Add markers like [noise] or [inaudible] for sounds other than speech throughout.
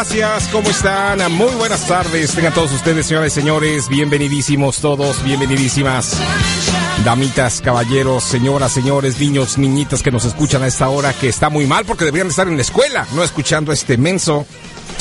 Gracias. ¿Cómo están? Muy buenas tardes. Tengan todos ustedes, señoras y señores, bienvenidísimos todos, bienvenidísimas. Damitas, caballeros, señoras, señores, niños, niñitas que nos escuchan a esta hora, que está muy mal porque deberían estar en la escuela, no escuchando este menso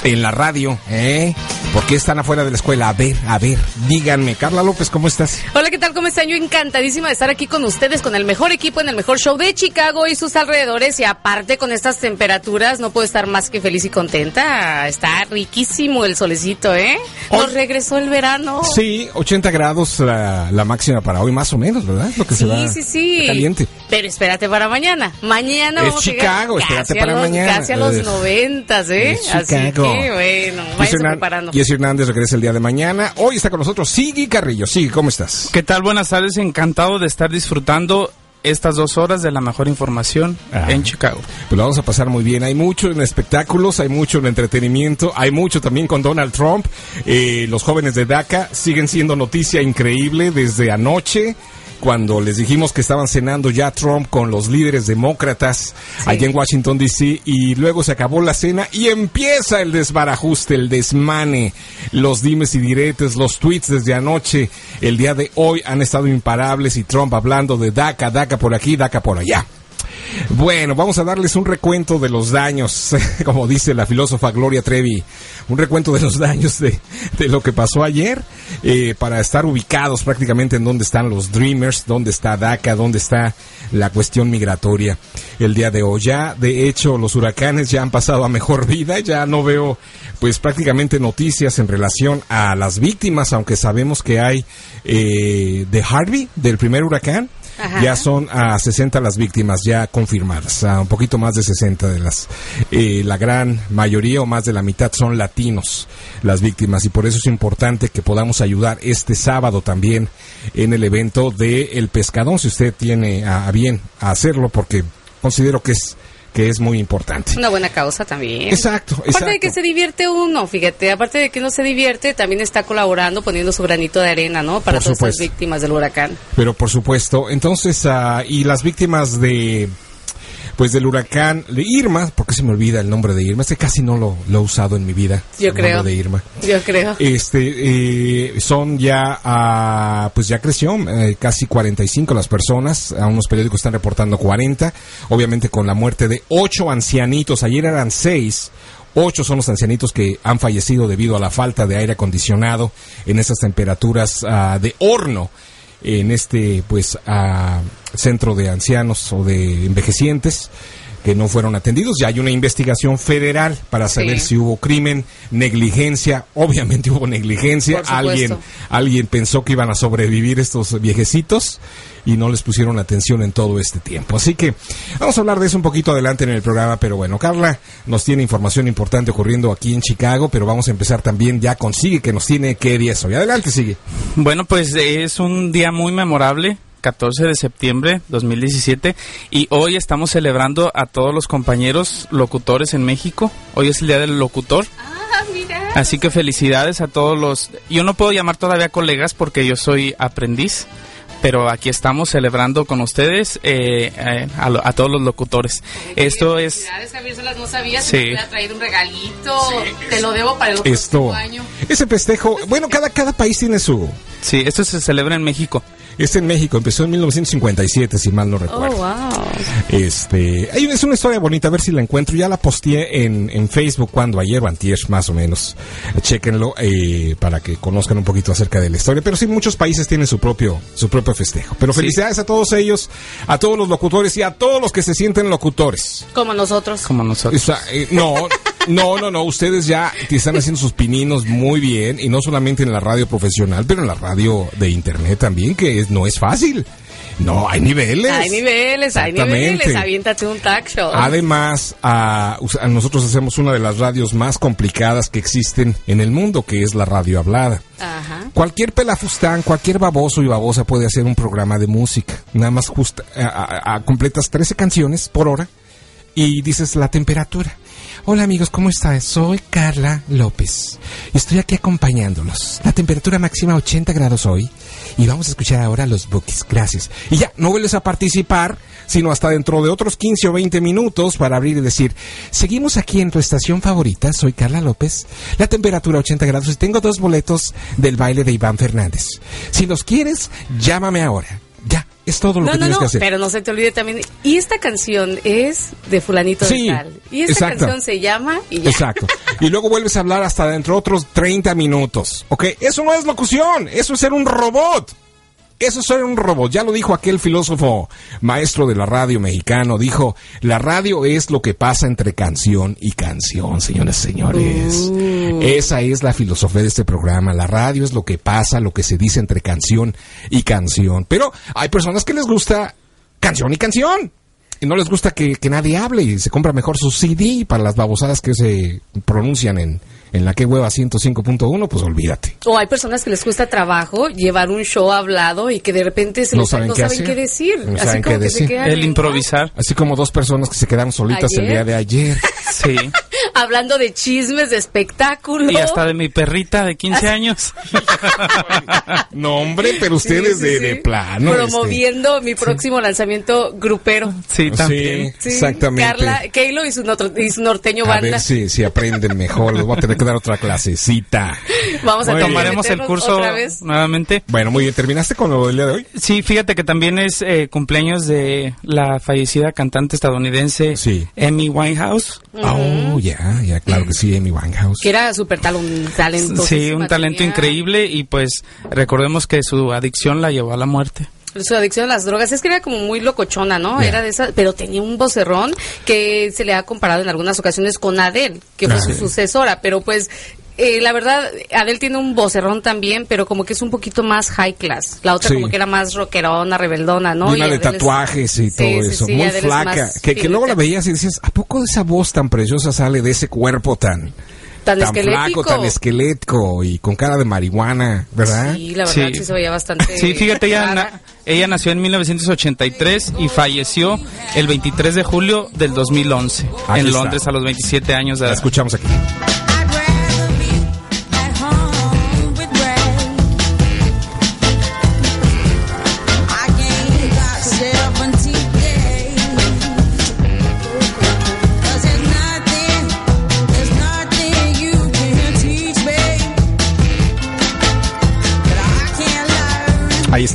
en la radio, ¿eh? ¿Por qué están afuera de la escuela? A ver, a ver, díganme. Carla López, ¿cómo estás? Hola, ¿qué tal? ¿Cómo están? Yo encantadísima de estar aquí con ustedes, con el mejor equipo en el mejor show de Chicago y sus alrededores. Y aparte, con estas temperaturas, no puedo estar más que feliz y contenta. Está riquísimo el solecito, ¿eh? Nos regresó el verano. Sí, 80 grados la, la, máxima para hoy, más o menos, ¿verdad? Lo que sí, se va sí, sí. caliente. Pero espérate para mañana. Mañana es vamos Chicago, a llegar espérate para los, mañana. Casi a los noventas, ¿eh? Así que, bueno, Jesse váyanse Preparando. Jesse Hernández regresa el día de mañana. Hoy está con nosotros Sigui Carrillo. Sigui, ¿cómo estás? ¿Qué tal? Buenas tardes, encantado de estar disfrutando estas dos horas de la mejor información Ah. en Chicago. Pues lo vamos a pasar muy bien. Hay mucho en espectáculos, hay mucho en entretenimiento, hay mucho también con Donald Trump. Eh, los jóvenes de DACA siguen siendo noticia increíble desde anoche. Cuando les dijimos que estaban cenando ya Trump con los líderes demócratas allá en Washington DC y luego se acabó la cena y empieza el desbarajuste, el desmane, los dimes y diretes, los tweets desde anoche, el día de hoy han estado imparables y Trump hablando de DACA, DACA por aquí, DACA por allá. Bueno, vamos a darles un recuento de los daños, [laughs] como dice la filósofa Gloria Trevi, un recuento de los daños de, lo que pasó ayer, eh, para estar ubicados prácticamente en dónde están los Dreamers, dónde está DACA, dónde está la cuestión migratoria el día de hoy. Ya, de hecho, los huracanes ya han pasado a mejor vida, ya no veo pues prácticamente noticias en relación a las víctimas, aunque sabemos que hay eh, de Harvey, del primer huracán, Ya son a 60 las víctimas ya confirmadas, a un poquito más de 60 de las. eh, la gran mayoría o más de la mitad son latinos las víctimas y por eso es importante que podamos ayudar este sábado también en el evento de El Pescadón, si usted tiene a, a bien hacerlo, porque considero que es que es muy importante. Una buena causa también. Exacto, Aparte de exacto. que se divierte uno, fíjate, aparte de que no se divierte, también está colaborando, poniendo su granito de arena, ¿no? Para Por todas supuesto. víctimas del huracán. Pero por supuesto, entonces, ah, y las víctimas de, pues del huracán Irma, porque se me olvida el nombre de Irma, este casi no lo, lo he usado en mi vida. Yo el creo. nombre de Irma. Yo creo. Este, eh, son ya, ah, pues ya creció, eh, casi 45 las personas, a unos periódicos están reportando 40, obviamente con la muerte de ocho ancianitos, ayer eran seis, Ocho son los ancianitos que han fallecido debido a la falta de aire acondicionado en esas temperaturas ah, de horno en este pues ah, centro de ancianos o de envejecientes que no fueron atendidos. Ya hay una investigación federal para saber Sí. si hubo crimen, negligencia. Obviamente [laughs] hubo negligencia. Alguien, alguien pensó que iban a sobrevivir estos viejecitos y no les pusieron atención en todo este tiempo. Así que vamos a hablar de eso un poquito adelante en el programa. Pero bueno, Carla nos tiene información importante ocurriendo aquí en Chicago, pero vamos a empezar también ya con Sigue, que nos tiene que día eso. Y adelante, Sigue. Bueno, pues es un día muy memorable. 14 de septiembre 2017 y hoy estamos celebrando a todos los compañeros locutores en México. Hoy es el día del locutor. Ah, mira. Así que felicidades a todos los... Yo no puedo llamar todavía colegas porque yo soy aprendiz, pero aquí estamos celebrando con ustedes eh, eh, a, lo- a todos los locutores. Esto es... Felicidades, no sabía si Sí. me hubiera traído un regalito. Te lo debo para el otro Esto, año. ese festejo, bueno, cada, cada país tiene su... Sí, esto se celebra en México. Este en México empezó en 1957, si mal no Oh, recuerdo. wow. Este, hay, es una historia bonita, a ver si la encuentro. Ya la posteé en, en Facebook cuando ayer o antier, más o menos. Chéquenlo eh, para que conozcan un poquito acerca de la historia. Pero sí, muchos países tienen su propio, su propio festejo. Pero Sí. felicidades a todos ellos, a todos los locutores y a todos los que se sienten locutores. Como nosotros. Como O nosotros. sea, eh, no, no, no, no. Ustedes ya te están haciendo sus pininos muy bien y no solamente en la radio profesional, pero en la radio de internet también, que es- no es fácil. No, hay niveles. Hay niveles, hay niveles. Aviéntate un show. Además, a, a nosotros hacemos una de las radios más complicadas que existen en el mundo, que es la radio hablada. Ajá. Cualquier pelafustán, cualquier baboso y babosa puede hacer un programa de música. Nada más justa, a- completas 13 canciones por hora y dices la temperatura. Hola amigos, ¿cómo están? Soy Carla López y estoy aquí acompañándolos. La temperatura máxima 80 grados hoy y vamos a escuchar ahora los bookies. Gracias. Y ya, no vuelves a participar, sino hasta dentro de otros 15 o 20 minutos para abrir y decir, seguimos aquí en tu estación favorita, soy Carla López, la temperatura 80 grados y tengo dos boletos del baile de Iván Fernández. Si los quieres, llámame ahora. Es todo lo No, que no, tienes no, que hacer. pero no se te olvide también. Y esta canción es de Fulanito Sí, de Tal. Y esta exacto. canción se llama y ya. Exacto. Y luego vuelves a hablar hasta dentro de otros 30 minutos. ¿Ok? Eso no es locución, eso es ser un robot. Eso es un robot. Ya lo dijo aquel filósofo maestro de la radio mexicano. Dijo, la radio es lo que pasa entre canción y canción, señores y señores. Esa es la filosofía de este programa. La radio es lo que pasa, lo que se dice entre canción y canción. Pero hay personas que les gusta canción y canción. Y no les gusta que, que nadie hable y se compra mejor su CD para las babosadas que se pronuncian en, en la que hueva 105.1, pues olvídate. O hay personas que les cuesta trabajo llevar un show hablado y que de repente se No les- saben no qué saben qué decir. No Así saben como qué que se decir. quedan El improvisar. Así como dos personas que se quedaron solitas el Ayer. día de ayer. Sí. Hablando de chismes, de espectáculo. Y hasta de mi perrita de 15 años. [laughs] No, hombre, pero ustedes sí, de, sí. de plano. este. Promoviendo mi próximo lanzamiento grupero. Sí, también. Sí, [laughs] exactamente. Carla, Keilo y su, notro- y su norteño A banda. ver si, si aprenden mejor. Les voy a tener que dar otra clasecita. [laughs] Vamos a. Tomaremos el curso otra vez. nuevamente. Bueno, muy bien. ¿Terminaste con lo del día de hoy? Sí, fíjate que también es eh, cumpleaños de la fallecida cantante estadounidense Sí. Amy Winehouse. Oh, ya, ya, claro que sí, Amy Winehouse. Que era súper talento. talento Sí, un talento increíble y pues recordemos que su adicción la llevó a la muerte. Su adicción a las drogas es que era como muy locochona, ¿no? Era de esa, pero tenía un vocerrón que se le ha comparado en algunas ocasiones con Adele, que fue Ah, su sí. sucesora, pero pues eh, la verdad Adele tiene un vocerrón también, pero como que es un poquito más high class. La otra Sí. como que era más rockerona, rebeldona, ¿no? Llena Y de Adele es- tatuajes y todo sí, eso. sí, Muy Adele flaca. Que, que luego la veías y decías, ¿a poco esa voz tan preciosa sale de ese cuerpo tan, Tan flaco, tan esquelético y con cara de marihuana, ¿verdad? Sí, la verdad Sí. sí, se veía bastante. Sí, fíjate, ella, na- ella nació en 1983 y falleció el 23 de julio del 2011 Aquí en está. Londres a los 27 años de La edad. escuchamos aquí.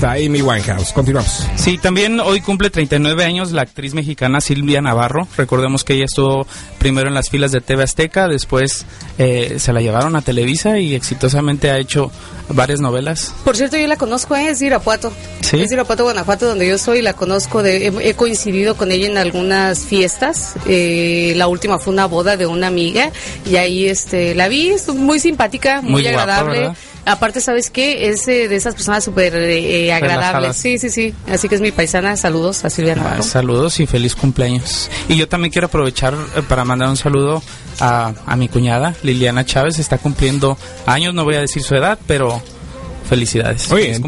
Amy Winehouse. Continuamos. Sí, también hoy cumple 39 años la actriz mexicana Silvia Navarro. Recordemos que ella estuvo primero en las filas de TV Azteca, después eh, se la llevaron a Televisa y exitosamente ha hecho varias novelas. Por cierto, yo la conozco, ¿eh? es de Irapuato. ¿Sí? Es de Irapuato, Guanajuato, donde yo soy. La conozco, de, he, he coincidido con ella en algunas fiestas. Eh, la última fue una boda de una amiga y ahí este la vi, estuvo muy simpática, muy, agradable. Aparte, ¿sabes qué? Es eh, de esas personas súper eh, agradables. Relajadas. Sí, sí, sí. Así que es mi paisana. Saludos a Silvia Ah, saludos y feliz cumpleaños. Y yo también quiero aprovechar eh, para mandar un saludo a, a mi cuñada Liliana Chávez. Está cumpliendo años, no voy a decir su edad, pero felicidades. Muy bien.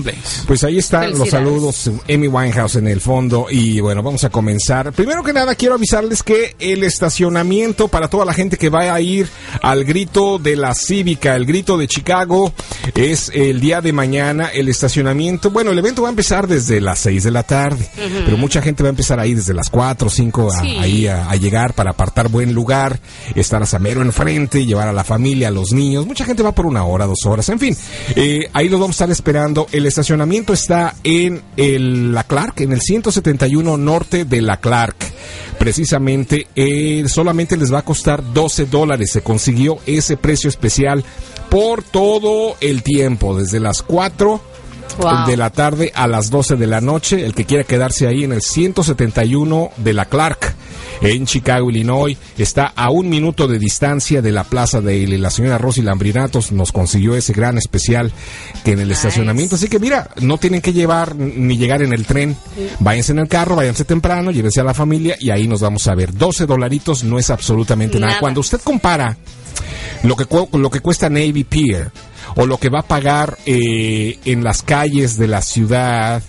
Pues ahí están los saludos, Amy Winehouse en el fondo. Y bueno, vamos a comenzar. Primero que nada, quiero avisarles que el estacionamiento para toda la gente que va a ir al grito de la cívica, el grito de Chicago, es el día de mañana. El estacionamiento, bueno, el evento va a empezar desde las 6 de la tarde, pero mucha gente va a empezar ahí desde las 4 o 5 a, Sí. ahí a, a llegar para apartar buen lugar, estar a Samero enfrente, llevar a la familia, a los niños. Mucha gente va por una hora, dos horas, en fin. Eh, ahí los vamos estar esperando. El estacionamiento está en la Clark, en el 171 norte de la Clark. Precisamente, eh, solamente les va a costar 12 dólares. Se consiguió ese precio especial por todo el tiempo, desde las 4 Wow. de la tarde a las 12 de la noche. El que quiera quedarse ahí en el 171 de la Clark, en Chicago, Illinois, está a un minuto de distancia de la plaza de Ile. La señora Rosy Lambrinatos nos consiguió ese gran especial que en el Nice. estacionamiento. Así que mira, no tienen que llevar ni llegar en el tren. Váyanse en el carro, váyanse temprano, llévense a la familia y ahí nos vamos a ver. 12 dolaritos no es absolutamente nada. Nada. Cuando usted compara lo que, lo que cuesta Navy Pier o lo que va a pagar eh, en las calles de la ciudad,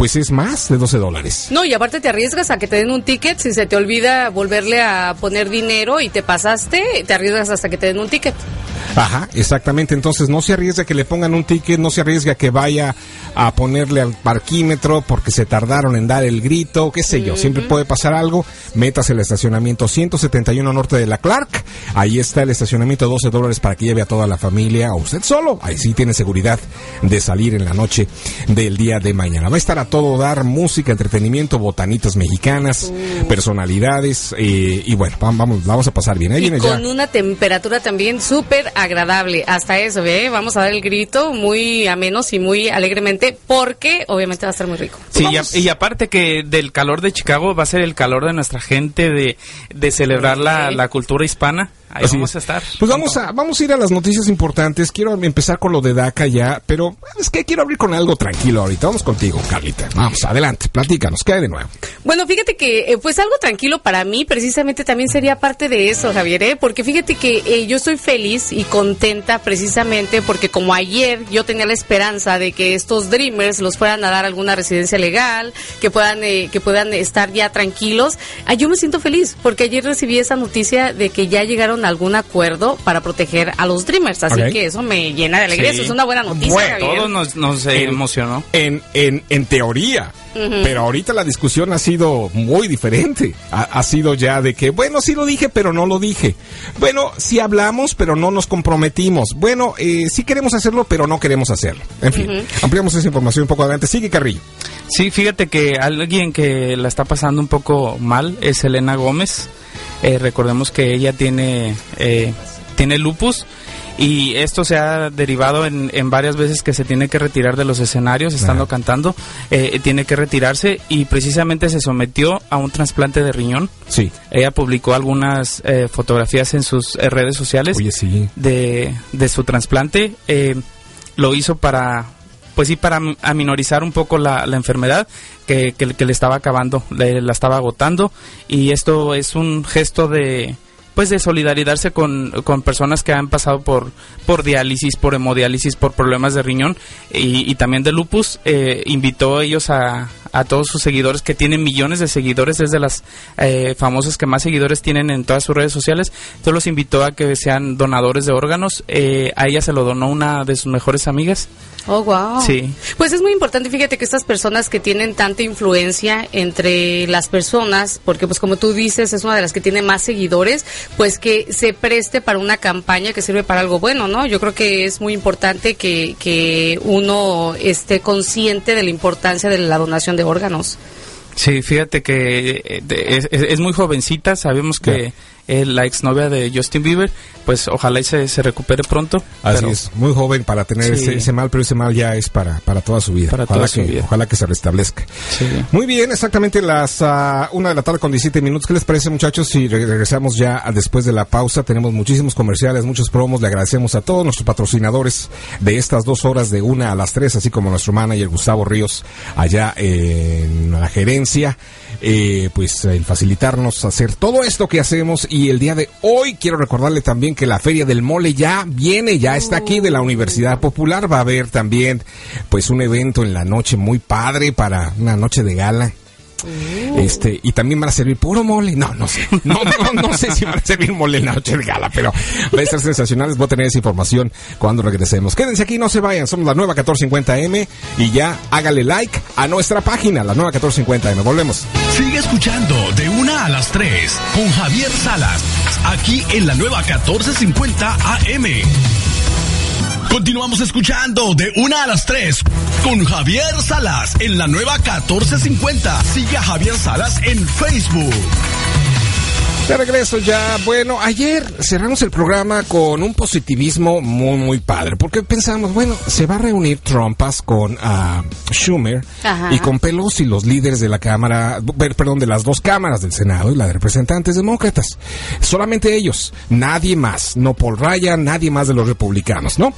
pues es más de 12 dólares. No, y aparte te arriesgas a que te den un ticket si se te olvida volverle a poner dinero y te pasaste, te arriesgas hasta que te den un ticket. Ajá, exactamente. Entonces no se arriesga que le pongan un ticket, no se arriesga que vaya a ponerle al parquímetro porque se tardaron en dar el grito, qué sé yo. Siempre puede pasar algo. Métase al estacionamiento 171 norte de la Clark. Ahí está el estacionamiento 12 dólares para que lleve a toda la familia o usted solo. Ahí sí tiene seguridad de salir en la noche del día de mañana. Va a estar a todo dar música, entretenimiento, botanitas mexicanas, personalidades eh, y bueno, vam- vamos, vamos a pasar bien. Ahí Y viene ya. con una temperatura también súper agradable. Hasta eso, ¿ve? Vamos a dar el grito muy a menos y muy alegremente porque obviamente va a estar muy rico. Sí, y, a- Vamos. y aparte que del calor de Chicago va a ser el calor de nuestra gente, de, de celebrar la, la cultura hispana. Ahí Así vamos es. a estar. Pues vamos a, vamos a ir a las noticias importantes. Quiero empezar con lo de DACA ya, pero es que quiero abrir con algo tranquilo ahorita. Vamos contigo, Carlita. Vamos, adelante, platícanos, ¿qué hay de nuevo? Bueno, fíjate que eh, pues algo tranquilo para mí precisamente también sería parte de eso, Javier, ¿eh? porque fíjate que eh, yo estoy feliz y contenta precisamente porque como ayer yo tenía la esperanza de que estos Dreamers los fueran a dar alguna residencia legal, que puedan eh, que puedan estar ya tranquilos, ah, yo me siento feliz porque ayer recibí esa noticia de que ya llegaron a algún acuerdo para proteger a los Dreamers, así que eso me llena de alegría, Sí. eso es una buena noticia, Bueno. Todos nos, nos eh, emocionó. En, en, en teoría. Pero ahorita la discusión ha sido muy diferente. Ha, ha sido ya de que, bueno, sí lo dije, pero no lo dije. Bueno, sí hablamos, pero no nos comprometimos. Bueno, eh, sí queremos hacerlo, pero no queremos hacerlo. En fin, ampliamos esa información un poco adelante. Sigue, Carrillo. Sí, fíjate que alguien que la está pasando un poco mal es Elena Gómez. Eh, recordemos que ella tiene, eh, tiene lupus y esto se ha derivado en, en varias veces que se tiene que retirar de los escenarios estando Ajá. cantando. Eh, tiene que retirarse y precisamente se sometió a un trasplante de riñón. Sí. Ella publicó algunas eh, fotografías en sus eh, redes sociales Oye, sí. de, de su trasplante. eh, lo hizo para, pues sí, para am- aminorizar un poco la, la enfermedad que, que, que le estaba acabando, le- la estaba agotando. Y esto es un gesto de, pues de solidarizarse con, con personas que han pasado por, por diálisis, por hemodiálisis, por problemas de riñón y, y también de lupus. Eh, invitó a ellos a, a todos sus seguidores que tienen millones de seguidores, es de las eh, famosas que más seguidores tienen en todas sus redes sociales. Entonces los invitó a que sean donadores de órganos. Eh, a ella se lo donó una de sus mejores amigas. Oh, wow. Sí. Pues es muy importante, fíjate que estas personas que tienen tanta influencia entre las personas, porque pues como tú dices, es una de las que tiene más seguidores, pues que se preste para una campaña que sirve para algo bueno, ¿no? Yo creo que es muy importante que, que uno esté consciente de la importancia de la donación de órganos. Sí, fíjate que eh, de- es, es- es muy jovencita, sabemos que es la exnovia de Justin Bieber, pues ojalá y se, se recupere pronto. Así pero- es, muy joven para tener Sí. ese, ese mal, pero ese mal ya es para, para toda su vida. Para ojalá, toda su que, vida. ojalá que se restablezca. Sí. Muy bien, exactamente las ah, una de la tarde con 17 minutos. ¿Qué les parece, muchachos? Si re- regresamos ya a- después de la pausa, tenemos muchísimos comerciales, muchos promos. Le agradecemos a todos nuestros patrocinadores de estas dos horas de una a las tres, así como nuestro manager Gustavo Ríos allá en la gerencia. Eh, pues el facilitarnos hacer todo esto que hacemos y el día de hoy quiero recordarle también que la Feria del Mole ya viene, ya está aquí de la Universidad Popular. Va a haber también pues un evento en la noche muy padre para una noche de gala. Este, y también van a servir puro mole. No, no sé. No, no, no sé si van a servir mole en la noche de gala, pero va a estar sensacional. Les voy a tener esa información cuando regresemos. Quédense aquí, no se vayan. Somos la nueva 1450M y ya hágale like a nuestra página, la nueva 1450M. Volvemos. Sigue escuchando de una a las 3 con Javier Salas, aquí en la nueva 1450 AM. Continuamos escuchando de una a las 3 con Javier Salas en la nueva 1450. Sigue a Javier Salas en Facebook. De regreso ya, bueno, ayer cerramos el programa con un positivismo muy, muy padre, porque pensamos, bueno, se va a reunir Trumpas con ah, Schumer Ajá. y con Pelosi, los líderes de la Cámara, per- perdón, de las dos cámaras del Senado y la de representantes demócratas. Solamente ellos, nadie más, no Paul Ryan, nadie más de los republicanos, ¿no?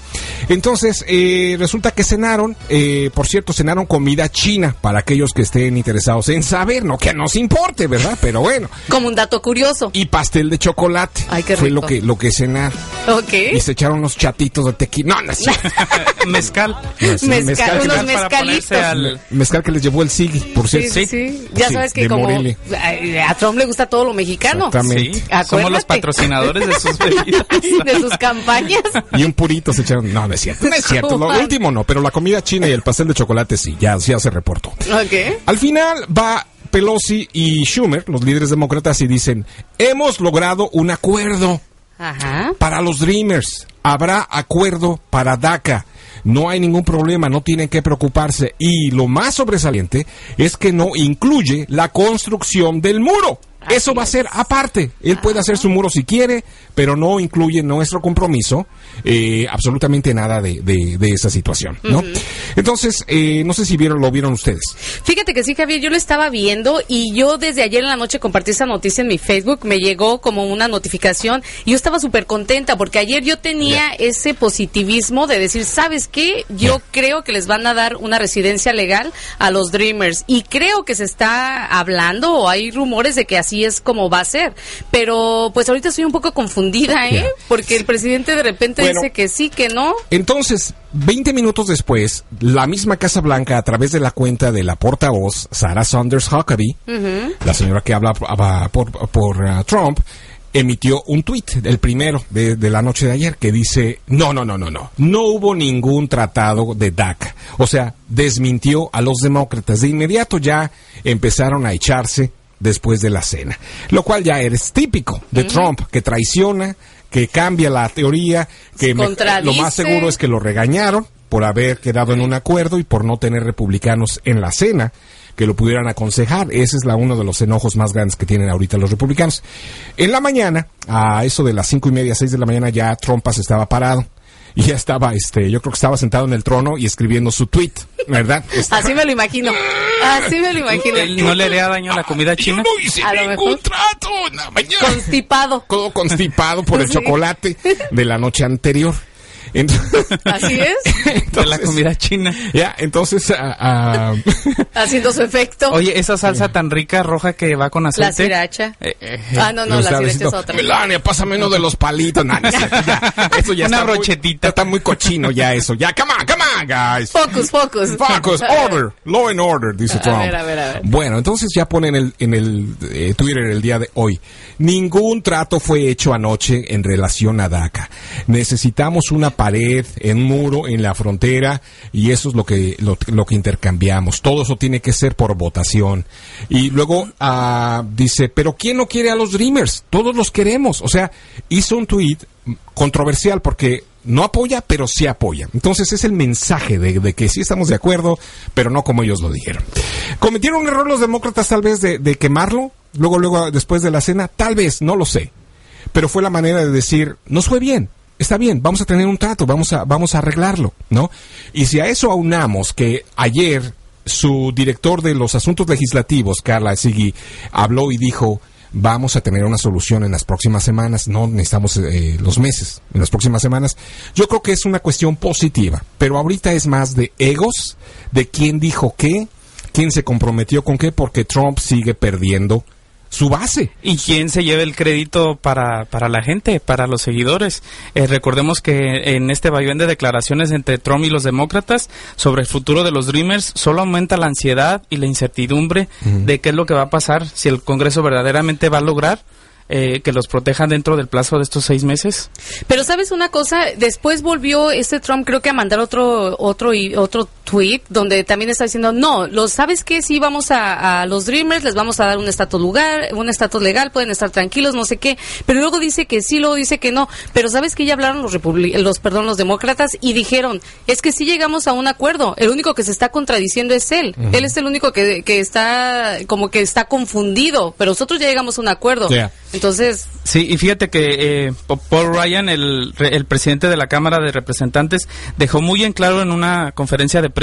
Entonces, eh, resulta que cenaron, eh, por cierto, cenaron comida china para aquellos que estén interesados en saber, no que nos importe, ¿verdad? Pero bueno. Como un dato curioso. Y pastel de chocolate. Ay, qué Fue lo que, lo que cenaron. Ok. Y se echaron unos chatitos de tequila. No, no es cierto. [laughs] Mezcal. No, sí, Mezcal, que unos mezcalitos. al... mezcal que les llevó el Sigui, por cierto. sí, sí. Ya Sí, sabes que de como Morelia. a, a Trump le gusta todo lo mexicano. Exactamente. Somos los patrocinadores de sus [laughs] bebidas. de sus campañas. Y un purito se echaron. No, no es cierto. No es [laughs] cierto. Lo último no, pero la comida china y el pastel de chocolate sí, ya, ya se reportó. Ok. Al final va Pelosi y Schumer, los líderes demócratas, y dicen, hemos logrado un acuerdo. Ajá. para los Dreamers. Habrá acuerdo para DACA. No hay ningún problema, no tienen que preocuparse. Y lo más sobresaliente es que no incluye la construcción del muro. Eso va a ser aparte. Él puede hacer su muro si quiere, pero no incluye en nuestro compromiso eh, absolutamente nada de, de- de esa situación, ¿no? Entonces, eh, no sé si vieron, lo vieron ustedes. Fíjate que sí, Javier, yo lo estaba viendo y yo desde ayer en la noche compartí esa noticia en mi Facebook, me llegó como una notificación y yo estaba súper contenta porque ayer yo tenía ese positivismo de decir, ¿sabes qué? Yo creo que les van a dar una residencia legal a los Dreamers y creo que se está hablando o hay rumores de que así es como va a ser, pero pues ahorita estoy un poco confundida, ¿eh? Porque el presidente de repente Bueno. dice que sí, que no. Entonces, 20 minutos después, la misma Casa Blanca, a través de la cuenta de la portavoz Sarah Saunders Huckabee, la señora que habla por, por, ah, Trump, emitió un tuit, el primero de, de la noche de ayer, que dice, no, no, no, no, no, no hubo ningún tratado de DACA. O sea, desmintió a los demócratas. De inmediato ya empezaron a echarse después de la cena. Lo cual ya es típico de Trump, que traiciona, que cambia la teoría, que me- lo más seguro es que lo regañaron por haber quedado en un acuerdo y por no tener republicanos en la cena que lo pudieran aconsejar. Ese es la, uno de los enojos más grandes que tienen ahorita los republicanos. En la mañana, a eso de las cinco y media, seis de la mañana, ya Trumpas estaba parado. Y ya estaba, este, yo creo que estaba sentado en el trono y escribiendo su tweet, ¿verdad? Estaba- Así me lo imagino. Así me lo imagino. Él no le haría daño a la comida Yo china. no hice A lo ningún mejor. trato en la mañana. Constipado. Todo constipado por el Sí. chocolate de la noche anterior. Entonces, [laughs] Así es. [laughs] De la entonces- comida china. Ya, entonces, ah, ah, [laughs] Haciendo su efecto. Oye, esa salsa tan rica roja que va con aceite. la sriracha. Eh, eh, ah, no, no, la sriracha es otra. Melania, pásame uno de los palitos. No ya, eso ya Una está muy- brochetita. está muy cochino ya eso. Ya, come on, come on, guys. Focus, focus. Focus, order, law and order, dice A Trump. ver, a ver, a ver. Bueno, entonces ya pone en el, en el eh, Twitter el día de hoy. Ningún trato fue hecho anoche en relación a DACA. Necesitamos una pared, un muro en la frontera y eso es lo que, lo, lo que intercambiamos. Todo eso tiene que ser por votación. Y luego ah, dice, pero ¿quién no quiere a los Dreamers? Todos los queremos. O sea, hizo un tweet controversial porque no apoya, pero sí apoya. Entonces es el mensaje de, de que sí estamos de acuerdo, pero no como ellos lo dijeron. ¿Cometieron un error los demócratas tal vez de, de quemarlo? Luego, luego, después de la cena, tal vez, no lo sé. Pero fue la manera de decir, nos fue bien, está bien, vamos a tener un trato, vamos a, vamos a arreglarlo, ¿no? Y si a eso aunamos que ayer su director de los asuntos legislativos, Carla Sigui, habló y dijo, vamos a tener una solución en las próximas semanas, no necesitamos eh, los meses, en las próximas semanas. Yo creo que es una cuestión positiva, pero ahorita es más de egos, de quién dijo qué, quién se comprometió con qué, porque Trump sigue perdiendo su base. ¿Y quién se lleva el crédito para, para la gente, para los seguidores? Eh, recordemos que en este vaivén de declaraciones entre Trump y los demócratas sobre el futuro de los Dreamers solo aumenta la ansiedad y la incertidumbre de qué es lo que va a pasar, si el Congreso verdaderamente va a lograr eh, que los protejan dentro del plazo de estos seis meses. Pero sabes una cosa, después volvió este Trump creo que a mandar otro otro y otro tweet donde también está diciendo, "No, los sabes que sí vamos a, a los Dreamers les vamos a dar un estatus lugar, un estatus legal, pueden estar tranquilos, no sé qué." Pero luego dice que sí, luego dice que no. Pero sabes que ya hablaron los los perdón, los demócratas y dijeron, "Es que sí llegamos a un acuerdo. El único que se está contradiciendo es él. Él es el único que, que está como que está confundido, pero nosotros ya llegamos a un acuerdo." Entonces, Sí, y fíjate que eh, Pa- Paul Ryan, el, el presidente de la Cámara de Representantes, dejó muy en claro en una conferencia de prensa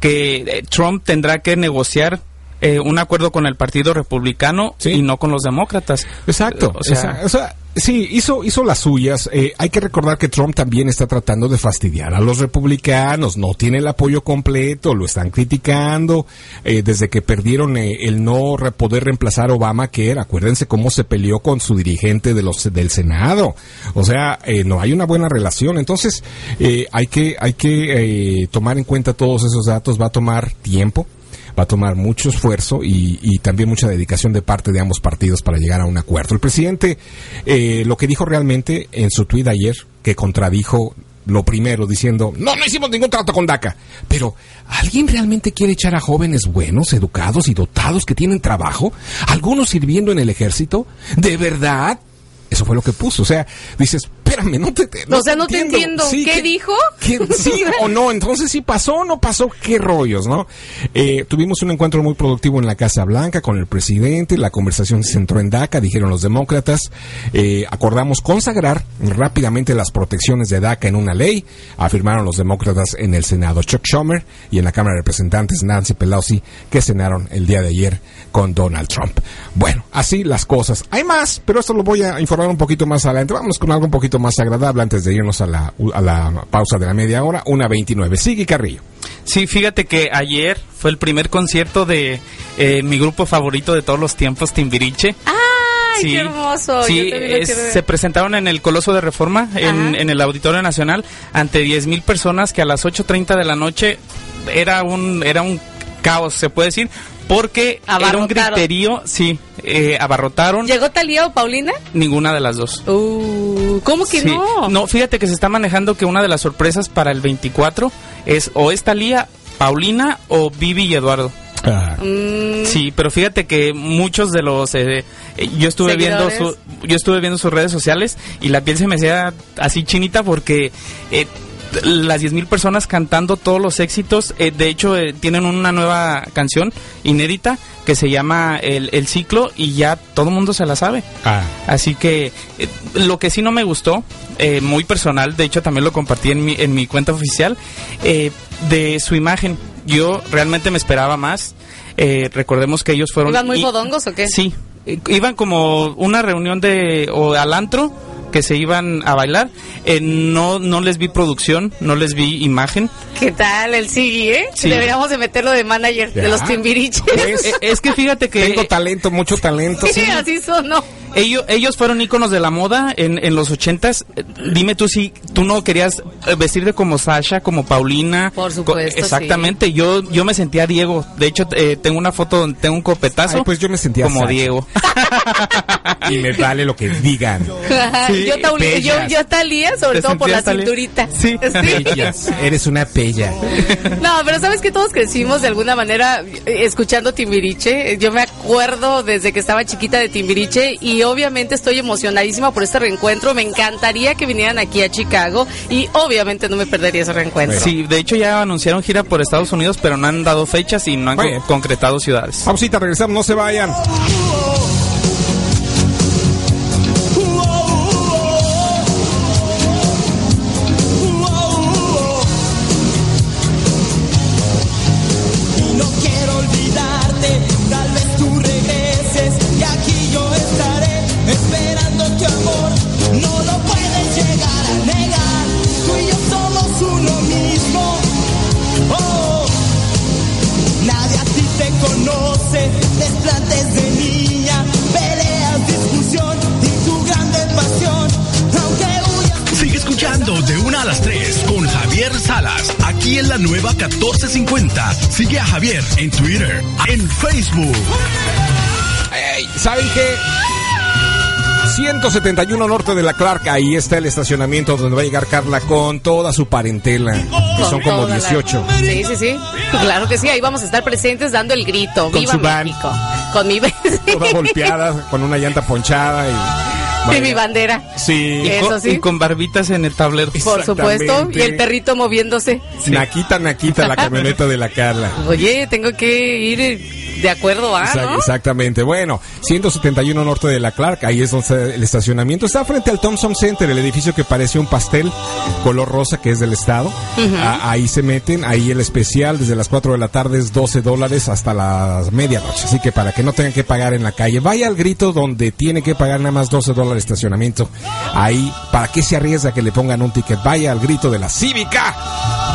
que eh, Trump tendrá que negociar eh, un acuerdo con el Partido Republicano Sí. y no con los demócratas. Exacto. O sea, o sea, sí, hizo, hizo las suyas. Eh, hay que recordar que Trump también está tratando de fastidiar a los republicanos. No tiene el apoyo completo, lo están criticando. Eh, desde que perdieron eh, el no poder reemplazar a Obama, que era, acuérdense cómo se peleó con su dirigente de los, del Senado. O sea, eh, no hay una buena relación. Entonces, eh, hay que, hay que eh, tomar en cuenta todos esos datos. Va a tomar tiempo va a tomar mucho esfuerzo y, también mucha dedicación de parte de ambos partidos para llegar a un acuerdo. El presidente eh, lo que dijo realmente en su tuit ayer, que contradijo lo primero diciendo, no, no hicimos ningún trato con DACA, pero ¿alguien realmente quiere echar a jóvenes buenos, educados y dotados que tienen trabajo? ¿Algunos sirviendo en el ejército? ¿De verdad? Eso fue lo que puso. O sea, dices, espérame, no te, te- O sea, no te entiendo. ¿Qué ¿qué- dijo? qué- sí [laughs] o no, entonces si pasó o no pasó, qué rollos, ¿no? Eh, tuvimos un encuentro muy productivo en la Casa Blanca con el presidente, la conversación se centró en DACA, dijeron los demócratas, eh, acordamos consagrar rápidamente las protecciones de DACA en una ley, afirmaron los demócratas en el Senado Chuck Schumer y en la Cámara de Representantes Nancy Pelosi, que cenaron el día de ayer con Donald Trump. Bueno, así las cosas. Hay más, pero esto lo voy a informar un poquito más adelante. Vamos con algo un poquito más agradable antes de irnos a la, a la pausa de la media hora, una 29. Sigue Carrillo. Sí, fíjate que ayer fue el primer concierto de eh, mi grupo favorito de todos los tiempos, Timbiriche. ¡ay, Sí, qué hermoso! Sí, es- se presentaron en el Coloso de Reforma, en, en el Auditorio Nacional, ante 10 mil personas que a las 8.30 de la noche era un, era un caos, se puede decir, porque era un griterío, sí, eh, abarrotaron ¿Llegó Talía o Paulina? ninguna de las dos. Uh, ¿Cómo que Sí. no? No, fíjate que se está manejando que una de las sorpresas para el 24 es o esta Lía, Paulina o Vivi y Eduardo. Mm, Sí, pero fíjate que muchos de los eh, eh, yo estuve viendo su, yo estuve viendo sus redes sociales y la piel se me hacía así chinita porque eh, las 10.000 personas cantando todos los éxitos, eh, de hecho eh, tienen una nueva canción inédita que se llama el, el ciclo y ya todo el mundo se la sabe. Ah, Así que eh, lo que sí no me gustó, eh, muy personal, de hecho también lo compartí en mi, en mi cuenta oficial, eh, de su imagen. Yo realmente me esperaba más. Eh, recordemos que ellos fueron... ¿Iban muy fodongos o qué? Sí, iban como una reunión de... o al antro que se iban a bailar. Eh, no, no les vi producción, no les vi imagen. ¿Qué tal el Sigui, eh? Sí. Deberíamos de meterlo de manager Ya. de los Timbiriches. Eh, es que fíjate que... Tengo talento, mucho talento. [laughs] Sí, así sonó. Ellos, ellos fueron íconos de la moda en, en los ochentas. Eh, Dime tú si tú no querías eh, vestirte como Sasha, como Paulina. Por Co- supuesto, Exactamente. Yo yo me sentía Diego. De hecho, eh, tengo una foto donde tengo un copetazo. Ay, pues yo me sentía como Sasha. Diego. [laughs] Y me vale lo que digan. [laughs] Sí, yo, Tauli- yo, Talía, sobre ¿Te todo por la cinturita. [laughs] Sí. Bellas. Eres una pella. No, pero sabes que todos crecimos de alguna manera eh, escuchando Timbiriche. Yo me acuerdo desde que estaba chiquita de Timbiriche y obviamente estoy emocionadísima por este reencuentro. Me encantaría que vinieran aquí a Chicago y obviamente no me perdería ese reencuentro. Sí, de hecho ya anunciaron gira por Estados Unidos, pero no han dado fechas y no han concretado ciudades. Pausita, regresamos, no se vayan. 1450. Sigue a Javier en Twitter, en Facebook. Ey, ¿Saben qué? 171 norte de la Clark, ahí está el estacionamiento donde va a llegar Carla con toda su parentela, que son como toda la- 18. Sí, sí, sí. Claro que sí, ahí vamos a estar presentes dando el grito. Con ¡Viva su van. México! Con mi, Toda [laughs] golpeada, con una llanta ponchada y... y mi bandera. Sí. Y Eso con, sí. y con barbitas en el tablero. Por supuesto. Y el perrito moviéndose. Naquita, naquita la camioneta de la Carla. Oye, tengo que ir de acuerdo a, Exact- ¿no? Exactamente. Bueno, 171 norte de la Clark, ahí es donde está el estacionamiento. Está frente al Thompson Center, el edificio que parece un pastel color rosa que es del estado. Ah, ahí se meten, ahí el especial desde las 4 de la tarde es 12 dólares hasta las medianoche. Así que para que no tengan que pagar en la calle, vaya al grito donde tiene que pagar nada más 12 dólares de estacionamiento. Ahí, ¿para qué se arriesga que le pongan un ticket? Vaya al grito de la Cívica.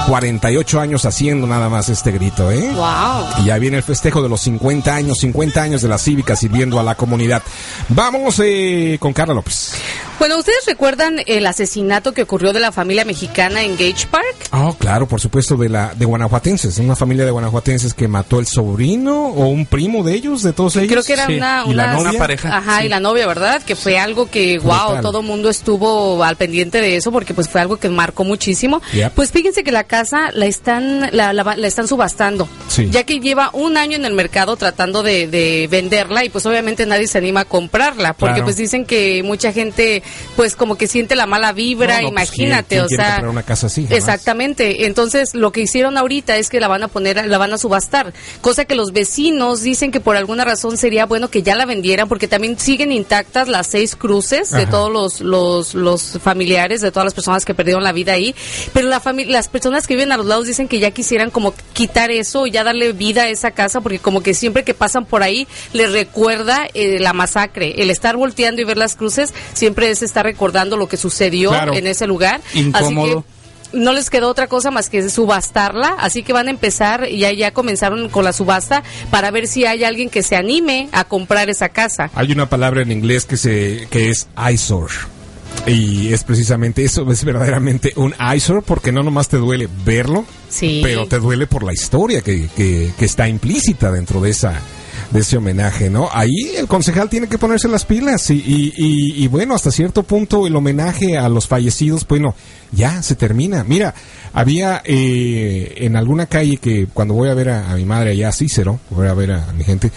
48 años haciendo nada más este grito, ¿eh? Wow. Y ya viene el festejo de los 50 años, 50 años de la cívica sirviendo a la comunidad. Vamos eh, con Carla López. Bueno, ¿ustedes recuerdan el asesinato que ocurrió de la familia mexicana en Gage Park? Oh, claro, por supuesto, de la de guanajuatenses, una familia de guanajuatenses que mató el sobrino o un primo de ellos, de todos ellos. Creo que era Sí. una, ¿Y la una- novia? Una pareja. Ajá, y la novia, ¿verdad? Que fue algo que, wow, todo el mundo estuvo al pendiente de eso porque pues fue algo que marcó muchísimo. Yep. Pues fíjense que la casa la están, la, la- la están subastando. Sí. Ya que lleva un año en el mercado tratando de, de venderla y pues obviamente nadie se anima a comprarla porque Claro. pues dicen que mucha gente pues como que siente la mala vibra, No, no, pues, imagínate, ¿quién- quién o sea. comprar una casa así? Exactamente. Entonces, lo que hicieron ahorita es que la van a poner, la van a subastar. Cosa que los vecinos dicen que por alguna razón sería bueno que ya la vendieran, porque también siguen intactas las seis cruces de todos los, los, los familiares, de todas las personas que perdieron la vida ahí. Pero la las personas que viven a los lados dicen que ya quisieran como quitar eso y ya darle vida a esa casa, porque como que siempre que pasan por ahí les recuerda eh, la masacre. El estar volteando y ver las cruces siempre es estar recordando lo que sucedió Claro. en ese lugar. Incómodo. Así que no les quedó otra cosa más que subastarla, así que van a empezar, ya ya comenzaron con la subasta para ver si hay alguien que se anime a comprar esa casa. Hay una palabra en inglés que se que es eyesore. Y es precisamente eso, es verdaderamente un eyesore porque no nomás te duele verlo, Sí. pero te duele por la historia que, que, que está implícita dentro de esa de ese homenaje, ¿no? Ahí el concejal tiene que ponerse las pilas y, y, y- y bueno, hasta cierto punto el homenaje a los fallecidos, bueno, ya se termina. Mira, había eh, en alguna calle que cuando voy a ver a, mi madre allá a Cícero, voy a ver a, mi gente,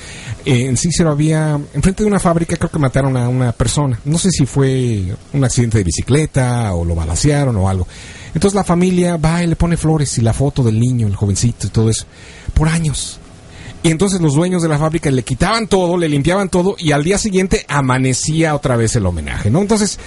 eh, en Cícero había, enfrente de una fábrica creo que mataron a una persona. No sé si fue un accidente de bicicleta o lo balacearon o algo. Entonces la familia va y le pone flores y la foto del niño, el jovencito y todo eso, por años. Y entonces los dueños de la fábrica le quitaban todo, le limpiaban todo y al día siguiente amanecía otra vez el homenaje, ¿no? Entonces,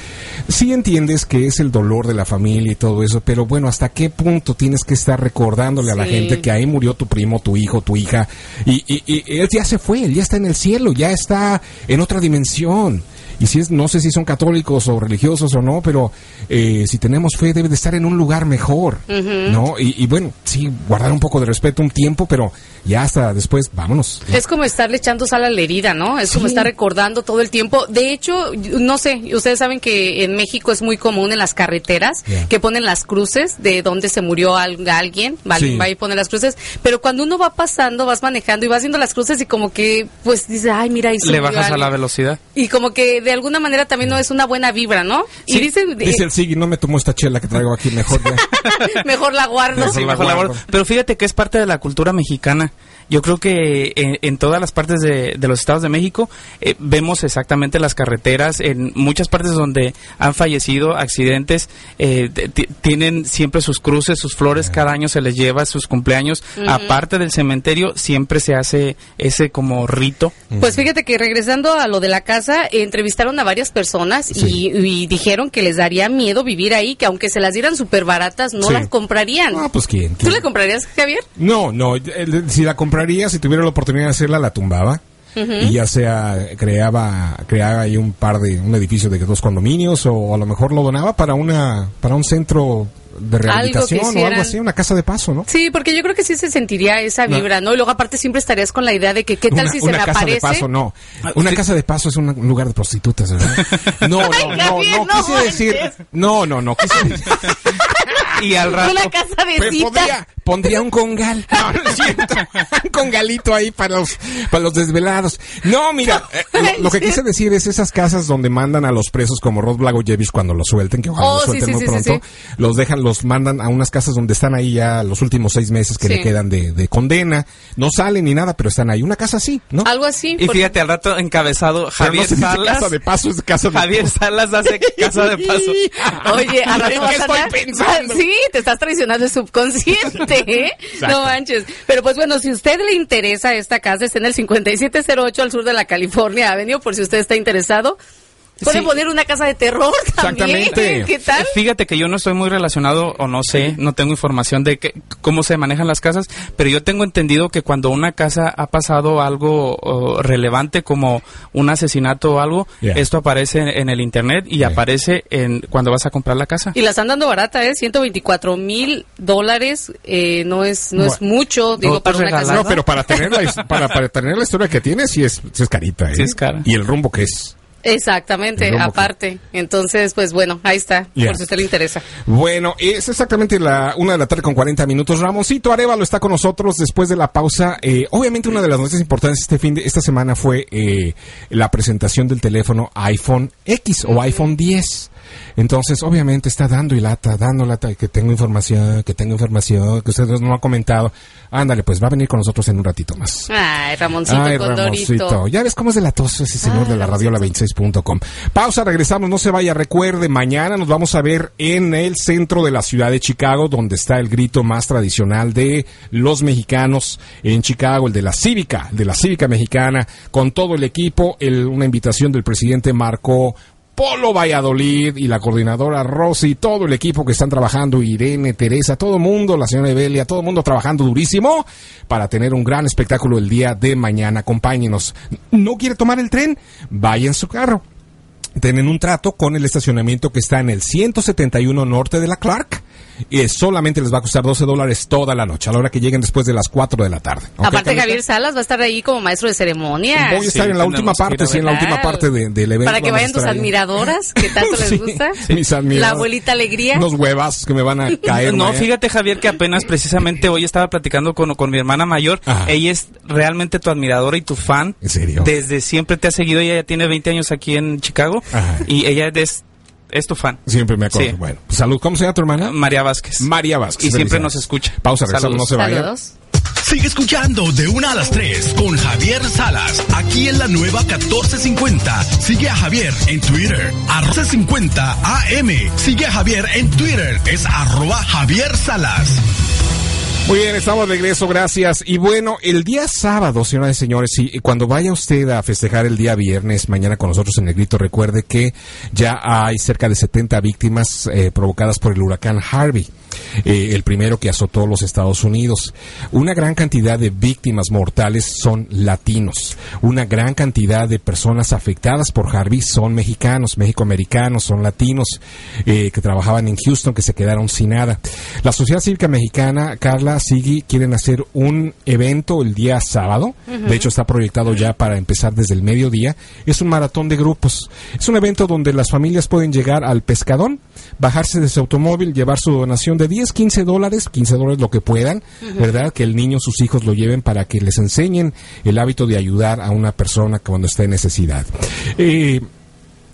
sí entiendes que es el dolor de la familia y todo eso, pero bueno, ¿hasta qué punto tienes que estar recordándole a la gente que ahí murió tu primo, tu hijo, tu hija? Y, y- y él ya se fue, él ya está en el cielo, ya está en otra dimensión. Y si es, no sé si son católicos o religiosos o no, pero eh, si tenemos fe debe de estar en un lugar mejor, ¿no? Y, y bueno, sí, guardar un poco de respeto un tiempo, pero ya hasta después, vámonos. Es como estarle echando sal a la herida, ¿no? Es como estar recordando todo el tiempo. De hecho, no sé, ustedes saben que en México es muy común en las carreteras que ponen las cruces de donde se murió al- alguien, ¿vale? Sí. va y pone las cruces, pero cuando uno va pasando, vas manejando y vas viendo las cruces y como que, pues dice, ay, mira, ahí se Le bajas a la alguien". velocidad. Y como que de alguna manera también no es una buena vibra, ¿no? y dicen, Dice el Sigui, no me tomó esta chela que traigo aquí, mejor ya. [laughs] mejor la guardo. Mejor Sí, la mejor la guardo. guardo. Pero fíjate que es parte de la cultura mexicana. Yo creo que en, en todas las partes de, de los estados de México eh, vemos exactamente las carreteras, en muchas partes donde han fallecido accidentes, eh, tienen siempre sus cruces, sus flores, cada año se les lleva sus cumpleaños. Aparte del cementerio, siempre se hace ese como rito. Pues fíjate que regresando a lo de la casa, entrevistaron a varias personas Sí. y, y dijeron que les daría miedo vivir ahí, que aunque se las dieran súper baratas, no Sí. las comprarían. Ah, pues quién. ¿Tú le comprarías, Javier? No, no, eh, si la compraría, si tuviera la oportunidad de hacerla, la tumbaba. Y ya sea creaba creaba ahí un par de un edificio de dos condominios o a lo mejor lo donaba para una para un centro de rehabilitación o algo así, una casa de paso, ¿no? Sí, porque yo creo que sí se sentiría esa vibra, ¿no? Y luego aparte siempre estarías con la idea de que qué tal una, si se una me casa aparece. de paso, no. Una casa de paso es un lugar de prostitutas, ¿verdad? [laughs] No, no, no, no, no quise decir. No, no, no, quise decir. Y al rato- Una casa de Pues podría- pondría un congal. [laughs] No, no es cierto. un congalito ahí para los, para los desvelados. No, mira, eh, lo, lo que quise decir es esas casas donde mandan a los presos como Rod Blagojevich cuando los suelten, que ojalá Oh, los suelten sí, muy sí, sí, pronto, los dejan, los mandan a unas casas donde están ahí ya los últimos seis meses que Sí. le quedan de, de condena. No salen ni nada, pero están ahí. Una casa así, ¿no? Algo así. Y porque- fíjate, al rato encabezado, Javier no Salas. casa de paso, es casa de Javier Salas hace casa de [laughs] paso. Oye, a rato ¿En vas qué a andar- pensando? Sí, te estás traicionando el subconsciente, ¿eh? [laughs] No manches. Pero pues bueno, si a usted le interesa esta casa, está en el 5708 al sur de la California Avenue, por si usted está interesado. Puede Sí. poner una casa de terror también. Exactamente. ¿Qué tal? Fíjate que yo no estoy muy relacionado o no sé, no tengo información de que, cómo se manejan las casas, pero yo tengo entendido que cuando una casa ha pasado algo oh, relevante como un asesinato o algo, Yeah. esto aparece en, en el internet y Yeah. aparece en cuando vas a comprar la casa. Y la están dando barata, ¿eh? 124 mil dólares. Eh, no es no es mucho, digo, para una casa. No, pero para tener la, his- para, para tener la historia que tiene, sí es, sí es carita, ¿eh? Sí es cara. Y el rumbo que es. Exactamente, aparte. Entonces, pues bueno, ahí está, Yeah. por si usted le interesa. Bueno, es exactamente la una de la tarde con 40 minutos. Ramoncito Arevalo está con nosotros después de la pausa. Eh, obviamente una de las noticias importantes este fin de esta semana fue eh, la presentación del teléfono iPhone X o iPhone 10. Entonces, obviamente está dando y lata, dando lata, que tengo información, que tengo información, que ustedes no han comentado. Ándale, pues va a venir con nosotros en un ratito más. Ay, Ramoncito Ay. Ramoncito. Ya ves cómo es de latoso ese señor Ay, de la radiola 26.com. Pausa, regresamos, no se vaya. Recuerde, mañana nos vamos a ver en el centro de la ciudad de Chicago, donde está el grito más tradicional de los mexicanos en Chicago, el de la Cívica, el de la Cívica Mexicana, con todo el equipo, el- una invitación del presidente Marco Polo Valladolid y la coordinadora Rosy, todo el equipo que están trabajando, Irene, Teresa, todo el mundo, la señora Evelia, todo el mundo trabajando durísimo para tener un gran espectáculo el día de mañana. Acompáñenos. ¿No quiere tomar el tren? Vaya en su carro. Tienen un trato con el estacionamiento que está en el 171 norte de la Clark. Y solamente les va a costar 12 dólares toda la noche, a la hora que lleguen después de las 4 de la tarde. ¿Ok, Aparte, Carlita? Javier Salas va a estar ahí como maestro de ceremonias. Voy a estar Sí, en la última parte, sí, en la última parte de- del evento. Para que vayan tus ahí. admiradoras, que tanto [laughs] les Sí, gusta. mis admiradoras. La abuelita alegría. Unos huevazos que me van a [laughs] caer. No, fíjate Javier que apenas precisamente hoy estaba platicando con, con mi hermana mayor. Ajá. Ella es realmente tu admiradora y tu fan. ¿En serio? Desde siempre te ha seguido. Ella ya tiene 20 años aquí en Chicago. Ajá. Y ella es, es tu fan. Siempre me acuerdo. Sí. Bueno, pues salud. ¿Cómo se llama tu hermana? María Vázquez. María Vázquez. Y siempre nos escucha. Pausa, regresamos, no se vaya. Saludos. Sigue escuchando de una a las 3 con Javier Salas, aquí en la nueva 1450. Sigue a Javier en Twitter, arroba 50 AM. Sigue a Javier en Twitter, es arroba Javier Salas. Muy bien, estamos de regreso, gracias. Y bueno, el día sábado, señoras y señores, y cuando vaya usted a festejar el día viernes, mañana con nosotros en el grito, recuerde que ya hay cerca de 70 víctimas eh, provocadas por el huracán Harvey, eh, el primero que azotó los Estados Unidos. Una gran cantidad de víctimas mortales son latinos. Una gran cantidad de personas afectadas por Harvey son mexicanos, mexicoamericanos, son latinos eh, que trabajaban en Houston, que se quedaron sin nada. La Sociedad Cívica Mexicana, Carla, Sigui, quieren hacer un evento el día sábado. De hecho, está proyectado ya para empezar desde el mediodía. Es un maratón de grupos. Es un evento donde las familias pueden llegar al pescadón, bajarse de su automóvil, llevar su donación de 10, 15 dólares, 15 dólares lo que puedan, ¿verdad? Que el niño, sus hijos lo lleven para que les enseñen el hábito de ayudar a una persona cuando está en necesidad. Eh,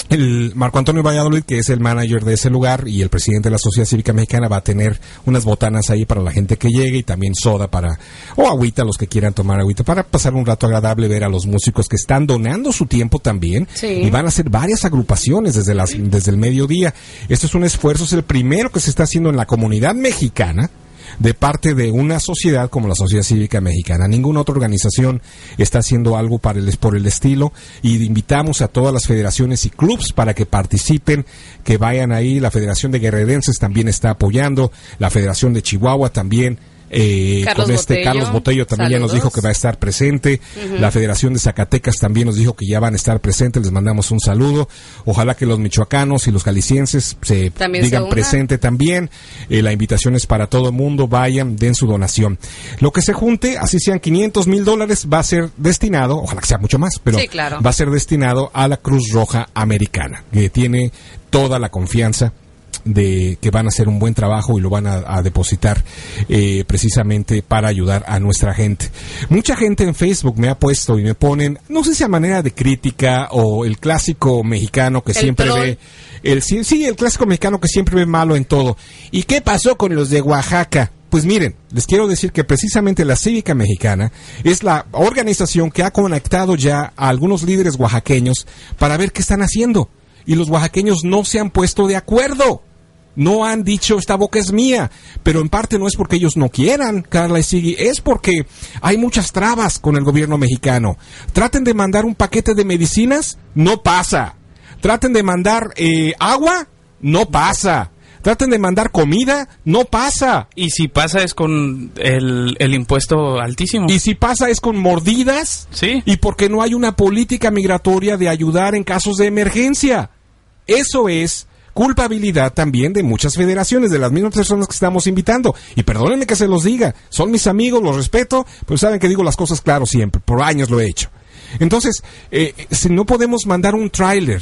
el Marco Antonio Valladolid, que es el manager de ese lugar y el presidente de la Sociedad Cívica Mexicana, va a tener unas botanas ahí para la gente que llegue y también soda para, o agüita, los que quieran tomar agüita, para pasar un rato agradable, ver a los músicos que están donando su tiempo también. Sí. Y van a hacer varias agrupaciones desde, las, desde el mediodía. Esto es un esfuerzo, es el primero que se está haciendo en la comunidad mexicana de parte de una sociedad como la Sociedad Cívica Mexicana. Ninguna otra organización está haciendo algo para el, por el estilo y invitamos a todas las federaciones y clubs para que participen, que vayan ahí. La Federación de Guerrerenses también está apoyando, la Federación de Chihuahua también. Eh, con este Botello, Carlos Botello también ya nos dijo que va a estar presente. La Federación de Zacatecas también nos dijo que ya van a estar presentes. Les mandamos un saludo. Ojalá que los michoacanos y los galicienses se También se digan unan. presente también. Eh, la invitación es para todo el mundo. Vayan, den su donación. Lo que se junte, así sean 500 mil dólares, va a ser destinado, ojalá que sea mucho más, pero Sí, claro. va a ser destinado a la Cruz Roja Americana, que tiene toda la confianza de que van a hacer un buen trabajo y lo van a, a depositar eh, precisamente para ayudar a nuestra gente. Mucha gente en Facebook me ha puesto y me ponen, no sé si a manera de crítica o el clásico mexicano que El siempre troll. ve, el, sí, sí, el clásico mexicano que siempre ve malo en todo. ¿Y qué pasó con los de Oaxaca? Pues miren, les quiero decir que precisamente la Cívica Mexicana es la organización que ha conectado ya a algunos líderes oaxaqueños para ver qué están haciendo. Y los oaxaqueños no se han puesto de acuerdo. No han dicho esta boca es mía, pero en parte no es porque ellos no quieran, Carla y Sigui, es porque hay muchas trabas con el gobierno mexicano. Traten de mandar un paquete de medicinas, no pasa. Traten de mandar eh, agua, no pasa. Traten de mandar comida, no pasa. Y si pasa es con el, el impuesto altísimo. Y si pasa es con mordidas Sí. y porque no hay una política migratoria de ayudar en casos de emergencia. Eso es culpabilidad también de muchas federaciones, de las mismas personas que estamos invitando. Y perdónenme que se los diga, son mis amigos, los respeto, pero saben que digo las cosas claro siempre, por años lo he hecho. Entonces, eh, si no podemos mandar un tráiler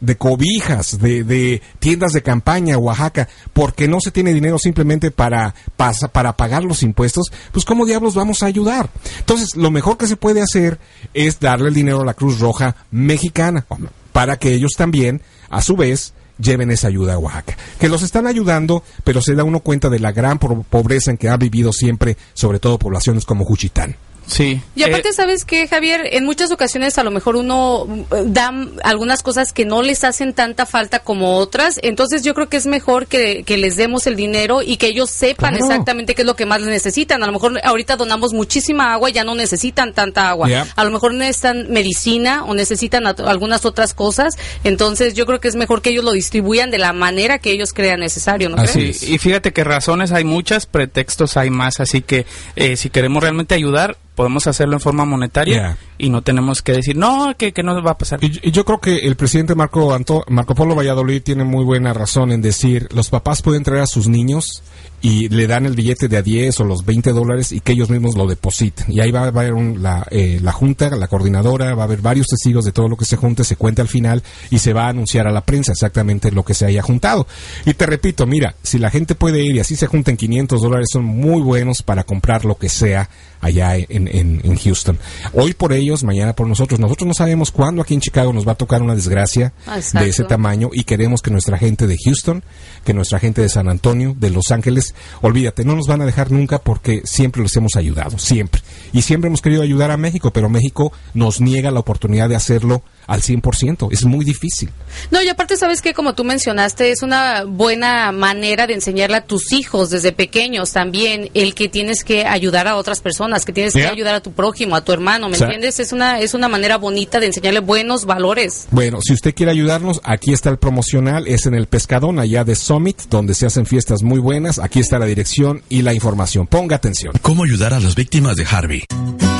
de cobijas, de, de tiendas de campaña Oaxaca, porque no se tiene dinero simplemente para, pasa- para pagar los impuestos, pues ¿cómo diablos vamos a ayudar? Entonces, lo mejor que se puede hacer es darle el dinero a la Cruz Roja mexicana, para que ellos también, a su vez, lleven esa ayuda a Oaxaca. Que los están ayudando, pero se da uno cuenta de la gran po- pobreza en que ha vivido siempre, sobre todo poblaciones como Juchitán. Sí. Y aparte, Eh, ¿sabes qué, Javier? En muchas ocasiones a lo mejor uno eh, da algunas cosas que no les hacen tanta falta como otras. Entonces yo creo que es mejor que, que les demos el dinero y que ellos sepan Claro. exactamente qué es lo que más necesitan. A lo mejor ahorita donamos muchísima agua y ya no necesitan tanta agua. Yeah. A lo mejor necesitan medicina o necesitan algunas otras cosas. Entonces yo creo que es mejor que ellos lo distribuyan de la manera que ellos crean necesario, ¿no Así crees? es. Y fíjate que razones hay muchas, pretextos hay más, así que eh, si queremos realmente ayudar, podemos hacerlo en forma monetaria Yeah. y no tenemos que decir, no, que, que no va a pasar. Y, y yo creo que el presidente Marco, Anto- Marco Polo Valladolid tiene muy buena razón en decir, los papás pueden traer a sus niños y le dan el billete de a 10 o los 20 dólares y que ellos mismos lo depositen. Y ahí va a haber un- la, eh, la junta, la coordinadora, va a haber varios testigos de todo lo que se junte, se cuenta al final y se va a anunciar a la prensa exactamente lo que se haya juntado. Y te repito, mira, si la gente puede ir y así se junten 500 dólares, son muy buenos para comprar lo que sea allá en, en, en Houston. Hoy por ellos, mañana por nosotros. Nosotros no sabemos cuándo aquí en Chicago nos va a tocar una desgracia Exacto. de ese tamaño y queremos que nuestra gente de Houston, que nuestra gente de San Antonio, de Los Ángeles, olvídate, no nos van a dejar nunca porque siempre los hemos ayudado, siempre. Y siempre hemos querido ayudar a México, pero México nos niega la oportunidad de hacerlo al 100%. Es muy difícil. No, y aparte sabes que como tú mencionaste, es una buena manera de enseñarle a tus hijos desde pequeños también el que tienes que ayudar a otras personas, que tienes Yeah. que ayudar a tu prójimo, a tu hermano, ¿me entiendes? Es una es una manera bonita de enseñarle buenos valores. Bueno, si usted quiere ayudarnos, aquí está el promocional, es en el Pescadón, allá de Summit, donde se hacen fiestas muy buenas. Aquí está la dirección y la información. Ponga atención. ¿Cómo ayudar a las víctimas de Harvey?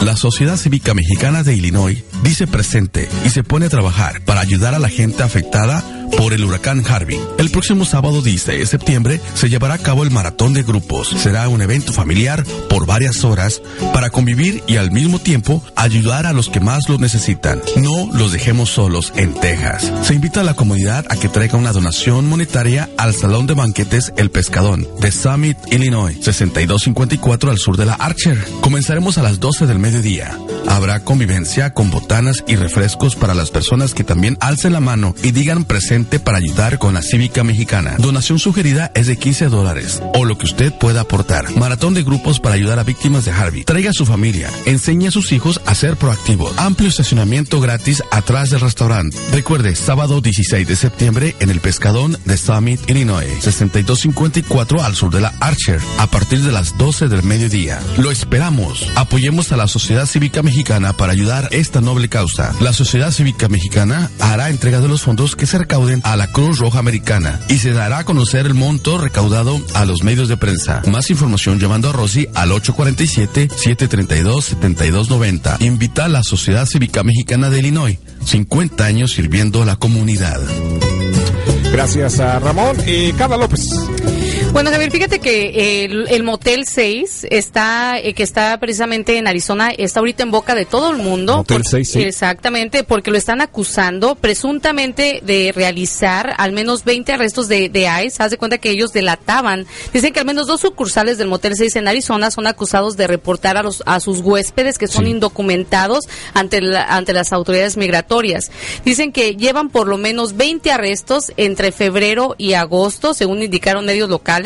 La Sociedad Cívica Mexicana de Illinois dice presente y se pone a trabajar para ayudar a la gente afectada por el huracán Harvey. El próximo sábado 16 de septiembre se llevará a cabo el maratón de grupos. Será un evento familiar por varias horas para convivir y al mismo tiempo ayudar a los que más lo necesitan. No los dejemos solos en Texas. Se invita a la comunidad a que traiga una donación monetaria al Salón de Banquetes El Pescadón de Summit, Illinois, 6254 al sur de la Archer. Comenzaremos a las 12 del mediodía. Habrá convivencia con botanas y refrescos para las personas que también alcen la mano y digan presente para ayudar con la cívica mexicana. Donación sugerida es de 15 dólares o lo que usted pueda aportar. Maratón de grupos para ayudar a víctimas de Harvey. Traiga a su familia. Enseñe a sus hijos a ser proactivos. Amplio estacionamiento gratis atrás del restaurante. Recuerde, sábado 16 de septiembre en el Pescadón de Summit, Illinois. 6254 al sur de la Archer. A partir de las 12 del mediodía. Lo esperamos. Apoyemos a la Sociedad Cívica Mexicana para ayudar esta noble causa. La Sociedad Cívica Mexicana hará entrega de los fondos que se recauden a la Cruz Roja Americana y se dará a conocer el monto recaudado a los medios de prensa. Más información llamando a Rosy al 847-732-7290. Invita a la Sociedad Cívica Mexicana de Illinois. 50 años sirviendo a la comunidad. Gracias a Ramón. Eh, Carla López. Bueno, Javier, fíjate que el, el Motel 6 está, eh, que está precisamente en Arizona, está ahorita en boca de todo el mundo. Motel Por- 6, sí. Exactamente, porque lo están acusando presuntamente de realizar al menos 20 arrestos de, de ICE. Haz de cuenta que ellos delataban. Dicen que al menos dos sucursales del Motel 6 en Arizona son acusados de reportar a, los, a sus huéspedes que son Sí. indocumentados ante, la- ante las autoridades migratorias. Dicen que llevan por lo menos 20 arrestos entre febrero y agosto, según indicaron medios locales.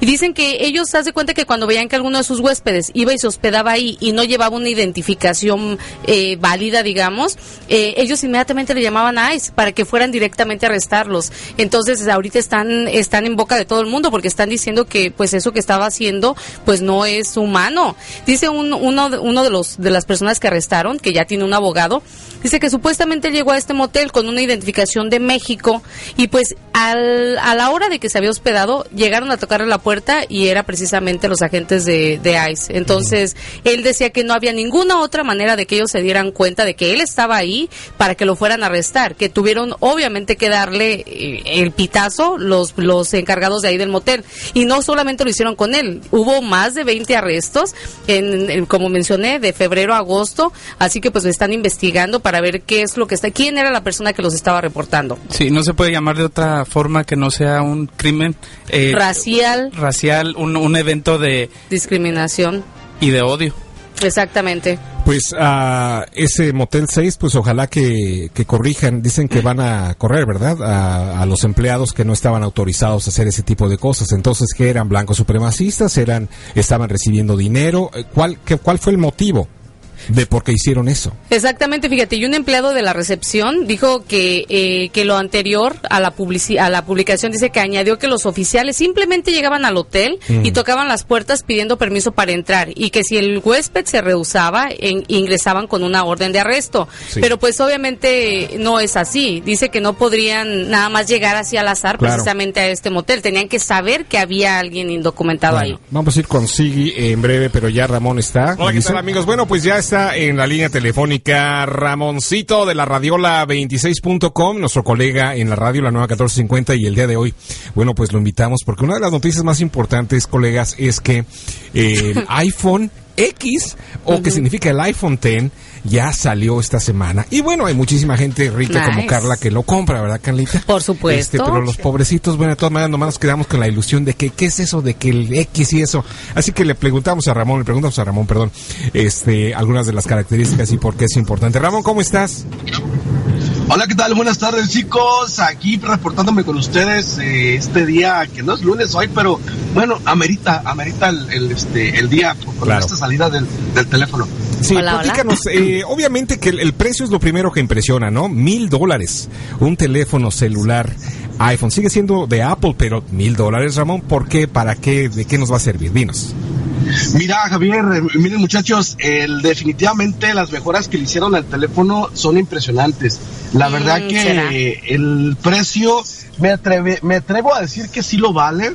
Y dicen que ellos haz de cuenta que cuando veían que alguno de sus huéspedes iba y se hospedaba ahí y no llevaba una identificación eh, válida, digamos, eh, ellos inmediatamente le llamaban a ICE para que fueran directamente a arrestarlos. Entonces, ahorita están, están en boca de todo el mundo porque están diciendo que pues eso que estaba haciendo pues no es humano. Dice un- uno, uno de los de las personas que arrestaron, que ya tiene un abogado, dice que supuestamente llegó a este motel con una identificación de México y pues al- a la hora de que se había hospedado llegaron a tocarle la puerta y era precisamente los agentes de, de ICE. Entonces él decía que no había ninguna otra manera de que ellos se dieran cuenta de que él estaba ahí para que lo fueran a arrestar, que tuvieron obviamente que darle eh, el pitazo los, los encargados de ahí del motel. Y no solamente lo hicieron con él, hubo más de 20 arrestos, en, en- como mencioné, de febrero a agosto, así que pues lo están investigando para ver qué es lo que está, quién era la persona que los estaba reportando. Sí, no se puede llamar de otra forma que no sea un crimen eh, Racial, racial, un, un evento de discriminación, y de odio. exactamente. Pues a ese Motel 6, pues ojalá que, que corrijan. Dicen que van a correr, ¿verdad? A, a los empleados que no estaban autorizados a hacer ese tipo de cosas. Entonces, que eran blancos supremacistas? eran ¿Estaban recibiendo dinero? Eh, ¿Cuál, qué, ¿Cuál fue el motivo de por qué hicieron eso? Exactamente, fíjate, y un empleado de la recepción dijo que, eh, que lo anterior a la, publici- a la publicación dice que añadió que los oficiales simplemente llegaban al hotel y tocaban las puertas pidiendo permiso para entrar y que si el huésped se rehusaba, en- ingresaban con una orden de arresto. Sí. Pero pues obviamente no es así. Dice que no podrían nada más llegar así al azar Claro. precisamente a este motel. Tenían que saber que había alguien indocumentado Bueno, ahí. vamos a ir con Sigui en breve, pero ya Ramón está. Hola, ¿qué tal amigos? Bueno, pues ya está en la línea telefónica Ramoncito de la Radiola 26.com, nuestro colega en la radio, la nueva 1450, y el día de hoy, bueno, pues lo invitamos porque una de las noticias más importantes, colegas, es que eh, [laughs] el iPhone X, o que significa el iPhone X, ya salió esta semana. Y bueno, hay muchísima gente rica como. Carla que lo compra, ¿verdad, Carlita? Por supuesto. Este, pero los pobrecitos, bueno, de todas maneras, nomás nos quedamos con la ilusión de que, ¿qué es eso de que el X y eso? Así que le preguntamos a Ramón, le preguntamos a Ramón, perdón, este, algunas de las características y por qué es importante. Ramón, ¿cómo estás? Hola, ¿qué tal? Buenas tardes, chicos. Aquí reportándome con ustedes eh, este día, que no es lunes hoy, pero bueno, amerita, amerita el, el, este, el día por con Claro. esta salida del, del teléfono. Sí, Hola, hola. platícanos, eh, obviamente que el, el precio es lo primero que impresiona, ¿no? Mil dólares, un teléfono celular iPhone. Sigue siendo de Apple, pero mil dólares, Ramón, ¿por qué? ¿Para qué? ¿De qué nos va a servir? Dinos. Mira, Javier, eh, miren muchachos, el, definitivamente las mejoras que le hicieron al teléfono son impresionantes. La Mm, verdad que ¿será? el precio, me, atreve, me atrevo a decir que sí lo vale,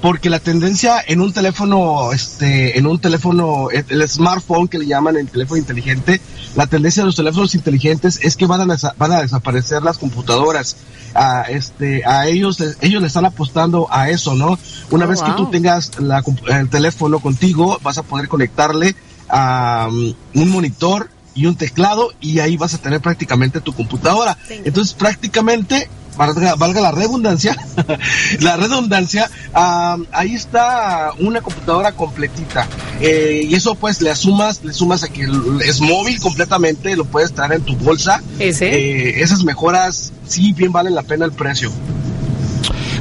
porque la tendencia en un teléfono, este, en un teléfono, el, smartphone que le llaman el teléfono inteligente, la tendencia de los teléfonos inteligentes es que van a, van a desaparecer las computadoras. A, este, a ellos, le- ellos le están apostando a eso, ¿no? Una Oh, vez que tú tengas la compu- el teléfono contigo, vas a poder conectarle a um, un monitor y un teclado y ahí vas a tener prácticamente tu computadora. Entonces prácticamente, valga, valga la redundancia, [laughs] la redundancia, um, ahí está una computadora completita. Eh, y eso pues le sumas, le sumas a que es móvil completamente, lo puedes traer en tu bolsa. Ese. Eh, esas mejoras sí bien valen la pena el precio.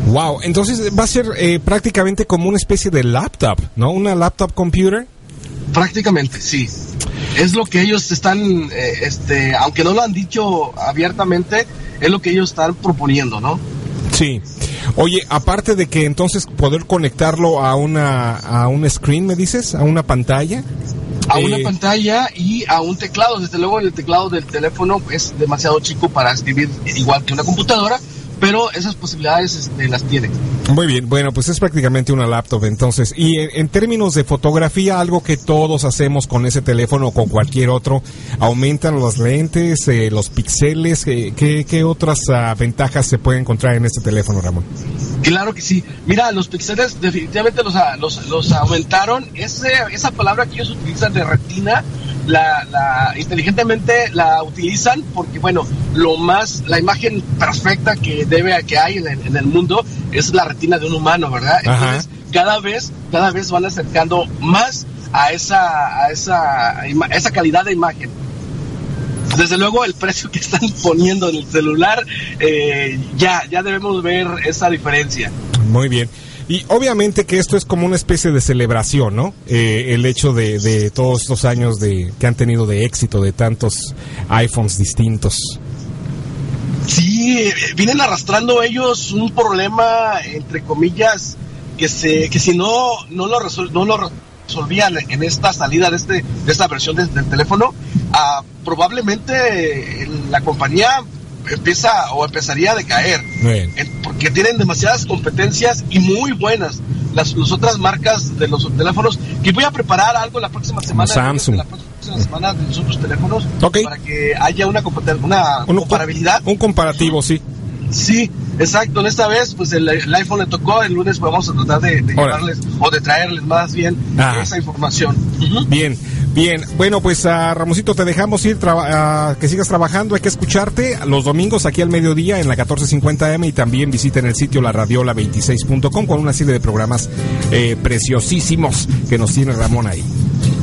Wow, entonces va a ser eh, prácticamente como una especie de laptop, ¿no? Una laptop computer. Prácticamente, sí. Es lo que ellos están, eh, este, aunque no lo han dicho abiertamente, es lo que ellos están proponiendo, ¿no? Sí. Oye, aparte de que entonces poder conectarlo a una a un screen, me dices, a una pantalla. A Eh, una pantalla y a un teclado. Desde luego el teclado del teléfono es demasiado chico para escribir igual que una computadora, pero esas posibilidades este, las tiene. Muy bien, bueno, pues es prácticamente una laptop entonces. Y en, en términos de fotografía, algo que todos hacemos con ese teléfono o con cualquier otro, aumentan los lentes, eh, los píxeles, eh, ¿qué, qué otras ah, ventajas se pueden encontrar en este teléfono, Ramón? Claro que sí. Mira, los píxeles definitivamente los, a- los, los aumentaron. Ese, esa palabra que ellos utilizan de retina, la, la inteligentemente la utilizan porque, bueno, lo más, la imagen perfecta que debe, que hay en el, en el mundo es la retina de un humano, ¿verdad? Ajá. Entonces, cada vez, cada vez van acercando más a esa, a esa, a esa calidad de imagen. Desde luego el precio que están [laughs] poniendo en el celular, eh, ya, ya debemos ver esa diferencia. Muy bien. Y obviamente que esto es como una especie de celebración, ¿no? Eh, el hecho de, de todos estos años de que han tenido de éxito de tantos iPhones distintos. Sí, eh, vienen arrastrando ellos un problema, entre comillas, que se que si no no lo, resol- no lo resolvían en esta salida de este de esta versión de- del teléfono, ah, probablemente la compañía empieza o empezaría a decaer. Bien. En- porque tienen demasiadas competencias y muy buenas las, las otras marcas de los teléfonos que voy a preparar algo la próxima semana Samsung. la próxima semana de los otros teléfonos Ok. para que haya una, una Un- comparabilidad Un comparativo, sí. sí exacto en esta vez pues el, el iPhone le tocó el lunes vamos a tratar de, de llevarles o de traerles más bien Ajá. esa información. Bien, bien. Bueno, pues a Ramosito te dejamos ir, a que sigas trabajando. Hay que escucharte los domingos aquí al mediodía en la 1450M y también visiten el sitio laradiola26.com con una serie de programas eh, preciosísimos que nos tiene Ramón ahí.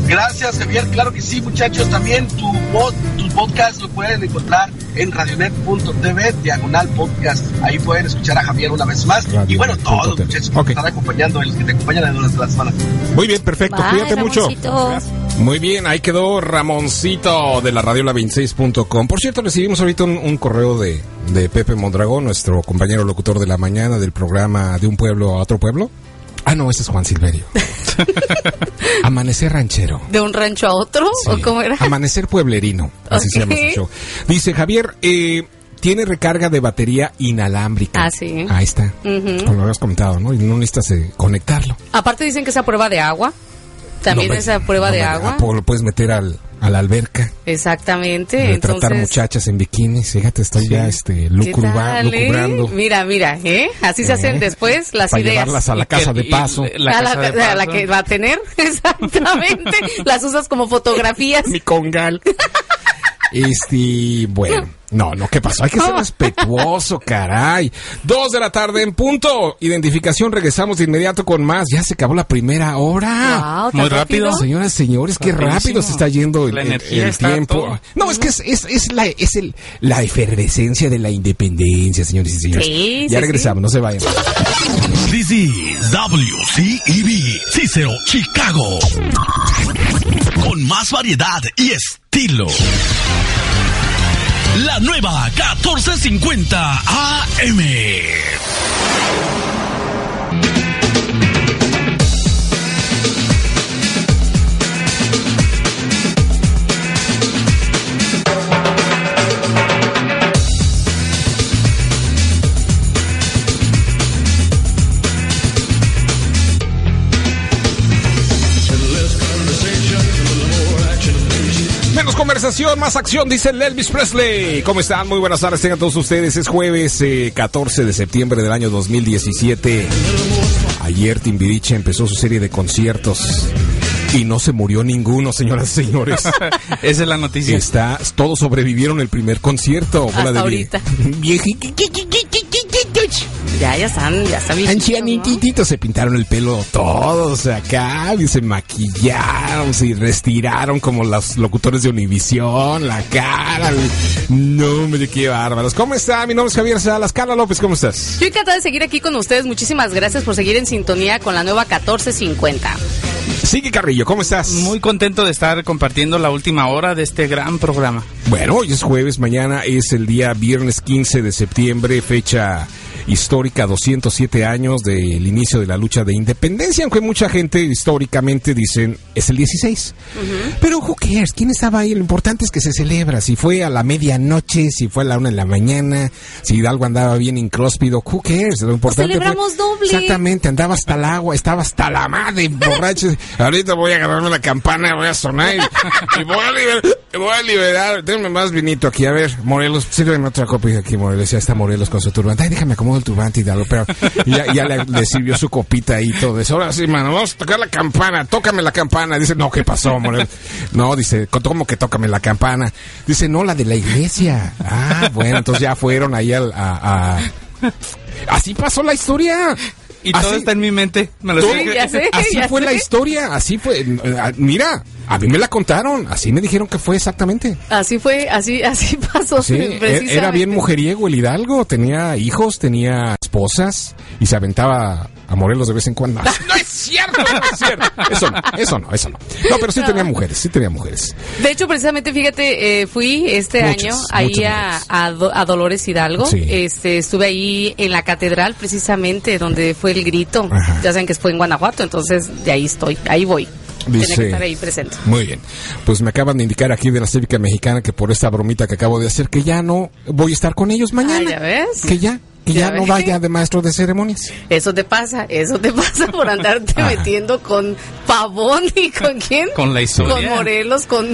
Gracias, Javier. Claro que sí, muchachos. También tu, pod- tu podcast lo pueden encontrar en radionet.tv, diagonal podcast. Ahí pueden escuchar a Javier una vez más. Y bueno, todos muchachos que Ok. te están acompañando, los que te acompañan durante la semana. Muy bien, perfecto. Bye, Cuídate mucho. Muy bien, ahí quedó Ramoncito de la radiola26.com. Por cierto, recibimos ahorita un, un correo de, de Pepe Mondragón, nuestro compañero locutor de la mañana del programa De un pueblo a otro pueblo. Ah, no, ese es Juan Silverio. [laughs] Amanecer ranchero. ¿De un rancho a otro? Sí. ¿O cómo era? Amanecer pueblerino. Así se llama su show. Dice Javier, eh, tiene recarga de batería inalámbrica. Ah, sí. Ahí está. Como lo habías comentado, ¿no? Y no necesitas eh, conectarlo. Aparte dicen que esa prueba de agua. También No me- esa prueba no de agua. Lo puedes meter al, a la alberca. Exactamente. Retratar Entonces, muchachas en bikinis. Fíjate, estoy ya este, ¿qué lucruba- tal, eh? lucubrando. Mira, mira, ¿eh? Así se Eh, hacen después las para ideas. llevarlas a la casa de paso. la a, la, de a la paso. que va a tener, [laughs] exactamente. las usas como fotografías. Mi congal. Este, bueno, no, no, ¿qué pasó? Hay que ser respetuoso, caray. Dos de la tarde en punto. Identificación, regresamos de inmediato con más. Ya se acabó la primera hora. Wow, ¿tan Muy rápido. Señoras y señores, qué Rapidísimo. rápido se está yendo el, La el- energía el está tiempo. todo. No, es que es, es, es la, es el, la efervescencia de la independencia, señores y señores. Sí, ya sí, regresamos, no se vayan. This is WCEB Cicero, Chicago. Con más variedad y estilo. La nueva 1450 AM. Conversación, más acción, dice el Elvis Presley. ¿Cómo están? Muy buenas tardes, tengan todos ustedes. Es jueves eh, 14 de septiembre del año 2017. Ayer Timbiriche empezó su serie de conciertos y no se murió ninguno, señoras y señores. [laughs] Esa es la noticia. Está, todos sobrevivieron el primer concierto. Hasta de vie- ahorita. Viejitos. Ya, ya están, ya están viejitos, ¿no? Ancianititos se pintaron el pelo todos acá, y se maquillaron, se retiraron como los locutores de Univisión, la cara. No, hombre, qué bárbaros. ¿Cómo está? Mi nombre es Javier Salas. Carla López, ¿cómo estás? Yo encantada de seguir aquí con ustedes. Muchísimas gracias por seguir en sintonía con la nueva 1450. Sigue Carrillo, ¿cómo estás? Muy contento de estar compartiendo la última hora de este gran programa. Bueno, hoy es jueves, mañana es el día viernes 15 de septiembre, fecha histórica, 207 años del inicio de la lucha de independencia, aunque mucha gente históricamente dicen es el 16. Pero who cares, ¿quién estaba ahí? Lo importante es que se celebra, si fue a la medianoche, si fue a la una de la mañana, si Hidalgo andaba bien incróspido, who cares, lo importante fue- celebramos doble. Exactamente, andaba hasta el agua, estaba hasta la madre, borracho. [laughs] Ahorita voy a agarrarme la campana, voy a sonar y, y voy a liberar, voy a liberar. Denme más vinito aquí, a ver, Morelos, sírveme otra copa y aquí Morelos, ya está Morelos con su turbante. Ay, déjame acomodo el turbante y dalo, pero ya, ya le, le sirvió su copita y todo eso. Ahora sí, mano, vamos a tocar la campana, tócame la campana. Dice, no, ¿qué pasó, Morelos? No, dice, ¿cómo que tócame la campana? Dice, no, la de la iglesia. Ah, bueno, entonces ya fueron ahí al, a, a- Así pasó la historia. Y todo Así- está en mi mente. Me lo todo- Sí, ya sé, así ya fue sé. la historia, así fue. eh, Mira, a mí me la contaron, así me dijeron que fue exactamente. Así fue, así, así [laughs] pasó. Sí, e- era bien mujeriego el Hidalgo, tenía hijos, tenía esposas y se aventaba a Morelos de vez en cuando. [laughs] No es cierto, no es cierto. Eso no, eso no, eso no. No, pero sí tenía mujeres, sí tenía mujeres. De hecho, precisamente, fíjate, eh, fui este Muchas, año ahí muchas a, mujeres. a Do- a Dolores Hidalgo. Sí. Este, estuve ahí en la catedral, precisamente, donde fue el grito. Ajá. Ya saben que fue en Guanajuato, entonces de ahí estoy, ahí voy. Dice- que estar ahí presente. Muy bien. Pues me acaban de indicar aquí de la Cívica Mexicana que por esta bromita que acabo de hacer, que ya no voy a estar con ellos mañana. Ah, ¿ya ves? Que ya, que ya, ¿Ya no vaya de maestro de ceremonias. Eso te pasa, eso te [laughs] pasa por andarte Ajá. metiendo con Pavón y con quién? Con la historia. Con Morelos, con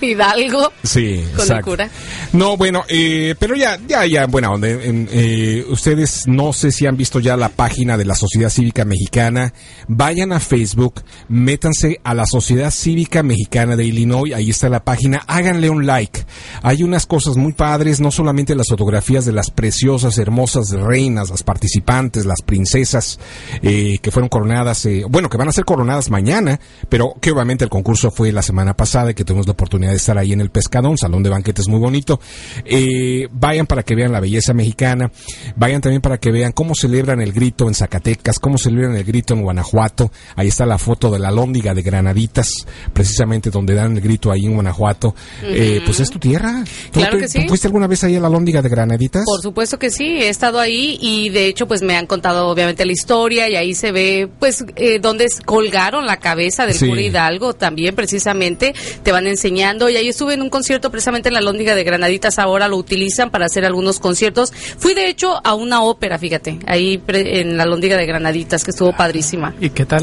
Hidalgo. Sí, Con el exacto. cura. No, bueno, eh, pero ya, ya, ya. En- eh, ustedes no sé si han visto ya la página de la Sociedad Cívica Mexicana. Vayan a Facebook, métanse a la Sociedad Cívica Mexicana de Illinois. Ahí está la página. Háganle un like. Hay unas cosas muy padres, no solamente las fotografías de las preciosas, hermosas reinas, las participantes, las princesas eh, que fueron coronadas, eh, bueno, que van a ser coronadas mañana, pero que obviamente el concurso fue la semana pasada y que tuvimos la oportunidad de estar ahí en el Pescado, un salón de banquetes muy bonito. Eh, vayan para que vean la belleza mexicana, vayan también para que vean cómo celebran el grito en Zacatecas, cómo celebran el grito en Guanajuato. Ahí está la foto de la lóndiga de Granaditas, precisamente donde dan el grito ahí en Guanajuato. Eh, pues es tu tierra. ¿Tú- Claro tú- que tú. ¿Fuiste alguna vez ahí a la lóndiga de Granaditas? Por supuesto que sí, he estado ahí y de hecho pues me han contado obviamente la historia y ahí se ve pues eh, donde colgaron la cabeza del Sí. cura Hidalgo también precisamente, te van enseñando y ahí estuve en un concierto precisamente en la Lóndiga de Granaditas, ahora lo utilizan para hacer algunos conciertos. Fui de hecho a una ópera, fíjate, ahí pre- en la Lóndiga de Granaditas que estuvo padrísima. ¿Y qué tal?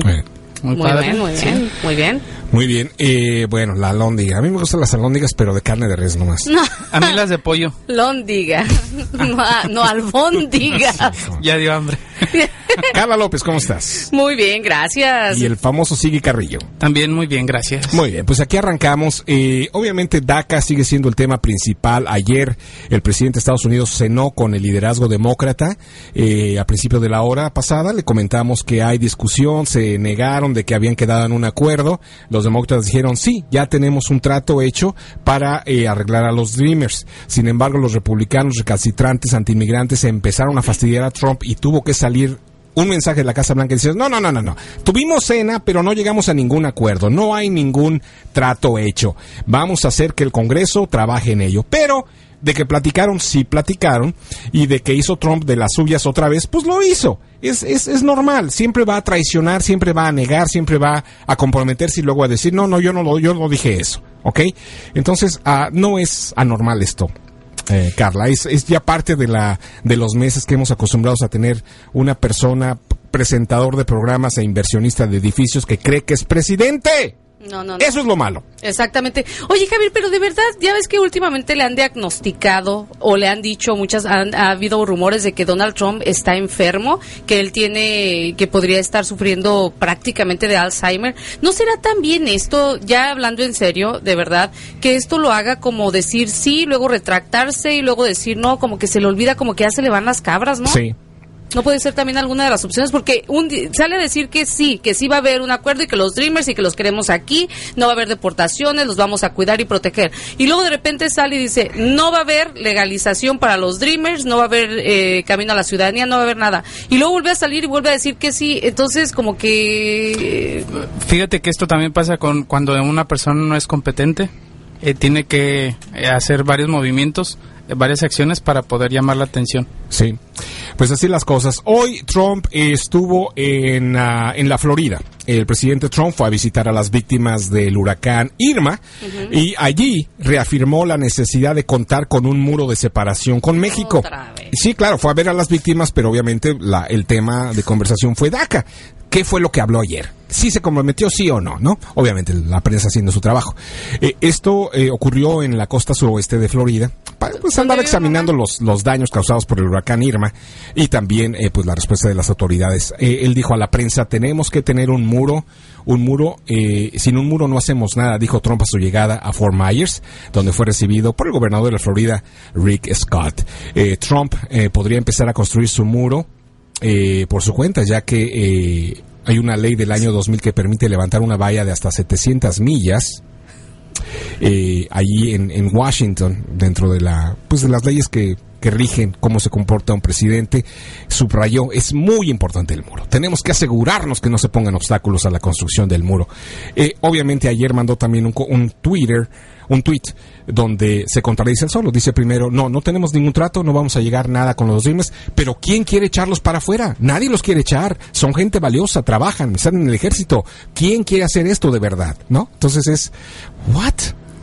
Muy, Muy padre. bien, muy Sí. bien, muy bien. Muy bien. Eh, bueno, la lóndiga. A mí me gustan las alóndigas, pero de carne de res nomás. A mí las de pollo. [laughs] Lóndiga, [laughs] no, a- no albóndiga. [laughs] Ya dio hambre. Carla López, ¿cómo estás? Muy bien, gracias. Y el famoso Sigue Carrillo. También muy bien, gracias. Muy bien, pues aquí arrancamos. Eh, obviamente DACA sigue siendo el tema principal. Ayer el presidente de Estados Unidos cenó con el liderazgo demócrata. Eh, a principio de la hora pasada le comentamos que hay discusión, se negaron de que habían quedado en un acuerdo. Los demócratas dijeron, sí, ya tenemos un trato hecho para eh, arreglar a los Dreamers. Sin embargo, los republicanos recalcitrantes, antiinmigrantes, empezaron a fastidiar a Trump y tuvo que salir un mensaje de la Casa Blanca y no, no, no, no, no. Tuvimos cena, pero no llegamos a ningún acuerdo. No hay ningún trato hecho. Vamos a hacer que el Congreso trabaje en ello. Pero de que platicaron, sí platicaron. Y de que hizo Trump de las suyas otra vez, pues lo hizo. Es, es, es normal. Siempre va a traicionar, siempre va a negar, siempre va a comprometerse y luego a decir, no, no, yo no lo, yo no dije eso. ¿Ok? Entonces, ah, no es anormal esto eh, Carla. Es, es ya parte de la de los meses que hemos acostumbrados a tener una persona presentador de programas e inversionista de edificios que cree que es presidente. No, no, no. Eso es lo malo. Exactamente. Oye, Javier, pero de verdad, ya ves que últimamente le han diagnosticado o le han dicho muchas, han- ha habido rumores de que Donald Trump está enfermo, que él tiene, que podría estar sufriendo prácticamente de Alzheimer. ¿No será también esto, ya hablando en serio, de verdad, que esto lo haga como decir sí, luego retractarse y luego decir no, como que se le olvida, como que ya se le van las cabras, ¿no? Sí. No puede ser también alguna de las opciones porque un sale a decir que sí, que sí va a haber un acuerdo y que los Dreamers y que los queremos aquí, no va a haber deportaciones, los vamos a cuidar y proteger. Y luego de repente sale y dice, no va a haber legalización para los Dreamers, no va a haber eh, camino a la ciudadanía, no va a haber nada. Y luego vuelve a salir y vuelve a decir que sí, entonces como que... Fíjate que esto también pasa con cuando una persona no es competente, eh, tiene que eh, hacer varios movimientos varias acciones para poder llamar la atención. Sí, pues así las cosas. Hoy Trump estuvo en, ah, en la Florida. El presidente Trump fue a visitar a las víctimas del huracán Irma y allí reafirmó la necesidad de contar con un muro de separación con México. Otra vez. Sí, claro, fue a ver a las víctimas, pero obviamente la, el tema de conversación fue DACA. ¿Qué fue lo que habló ayer? ¿Sí se comprometió, sí o no? ¿No? Obviamente la prensa haciendo su trabajo. Eh, esto eh, ocurrió en la costa suroeste de Florida. Pues andaba examinando los, los daños causados por el huracán Irma y también eh, pues la respuesta de las autoridades. Eh, él dijo a la prensa, tenemos que tener un muro, un muro, eh, sin un muro no hacemos nada, dijo Trump a su llegada a Fort Myers, donde fue recibido por el gobernador de la Florida, Rick Scott. Trump eh, podría empezar a construir su muro eh, por su cuenta, ya que eh, hay una ley del año 2000 que permite levantar una valla de hasta 700 millas eh, allí en, Washington, dentro de la, pues de las leyes que, que rigen cómo se comporta un presidente, subrayó, es muy importante el muro. Tenemos que asegurarnos que no se pongan obstáculos a la construcción del muro. Eh, obviamente ayer mandó también un, un Twitter, un tweet donde se contradice el solo. Dice primero, no, no tenemos ningún trato, no vamos a llegar nada con los Dreamers, pero ¿quién quiere echarlos para afuera? Nadie los quiere echar. Son gente valiosa, trabajan, están en el ejército. ¿Quién quiere hacer esto de verdad? ¿No? Entonces es, ¿what?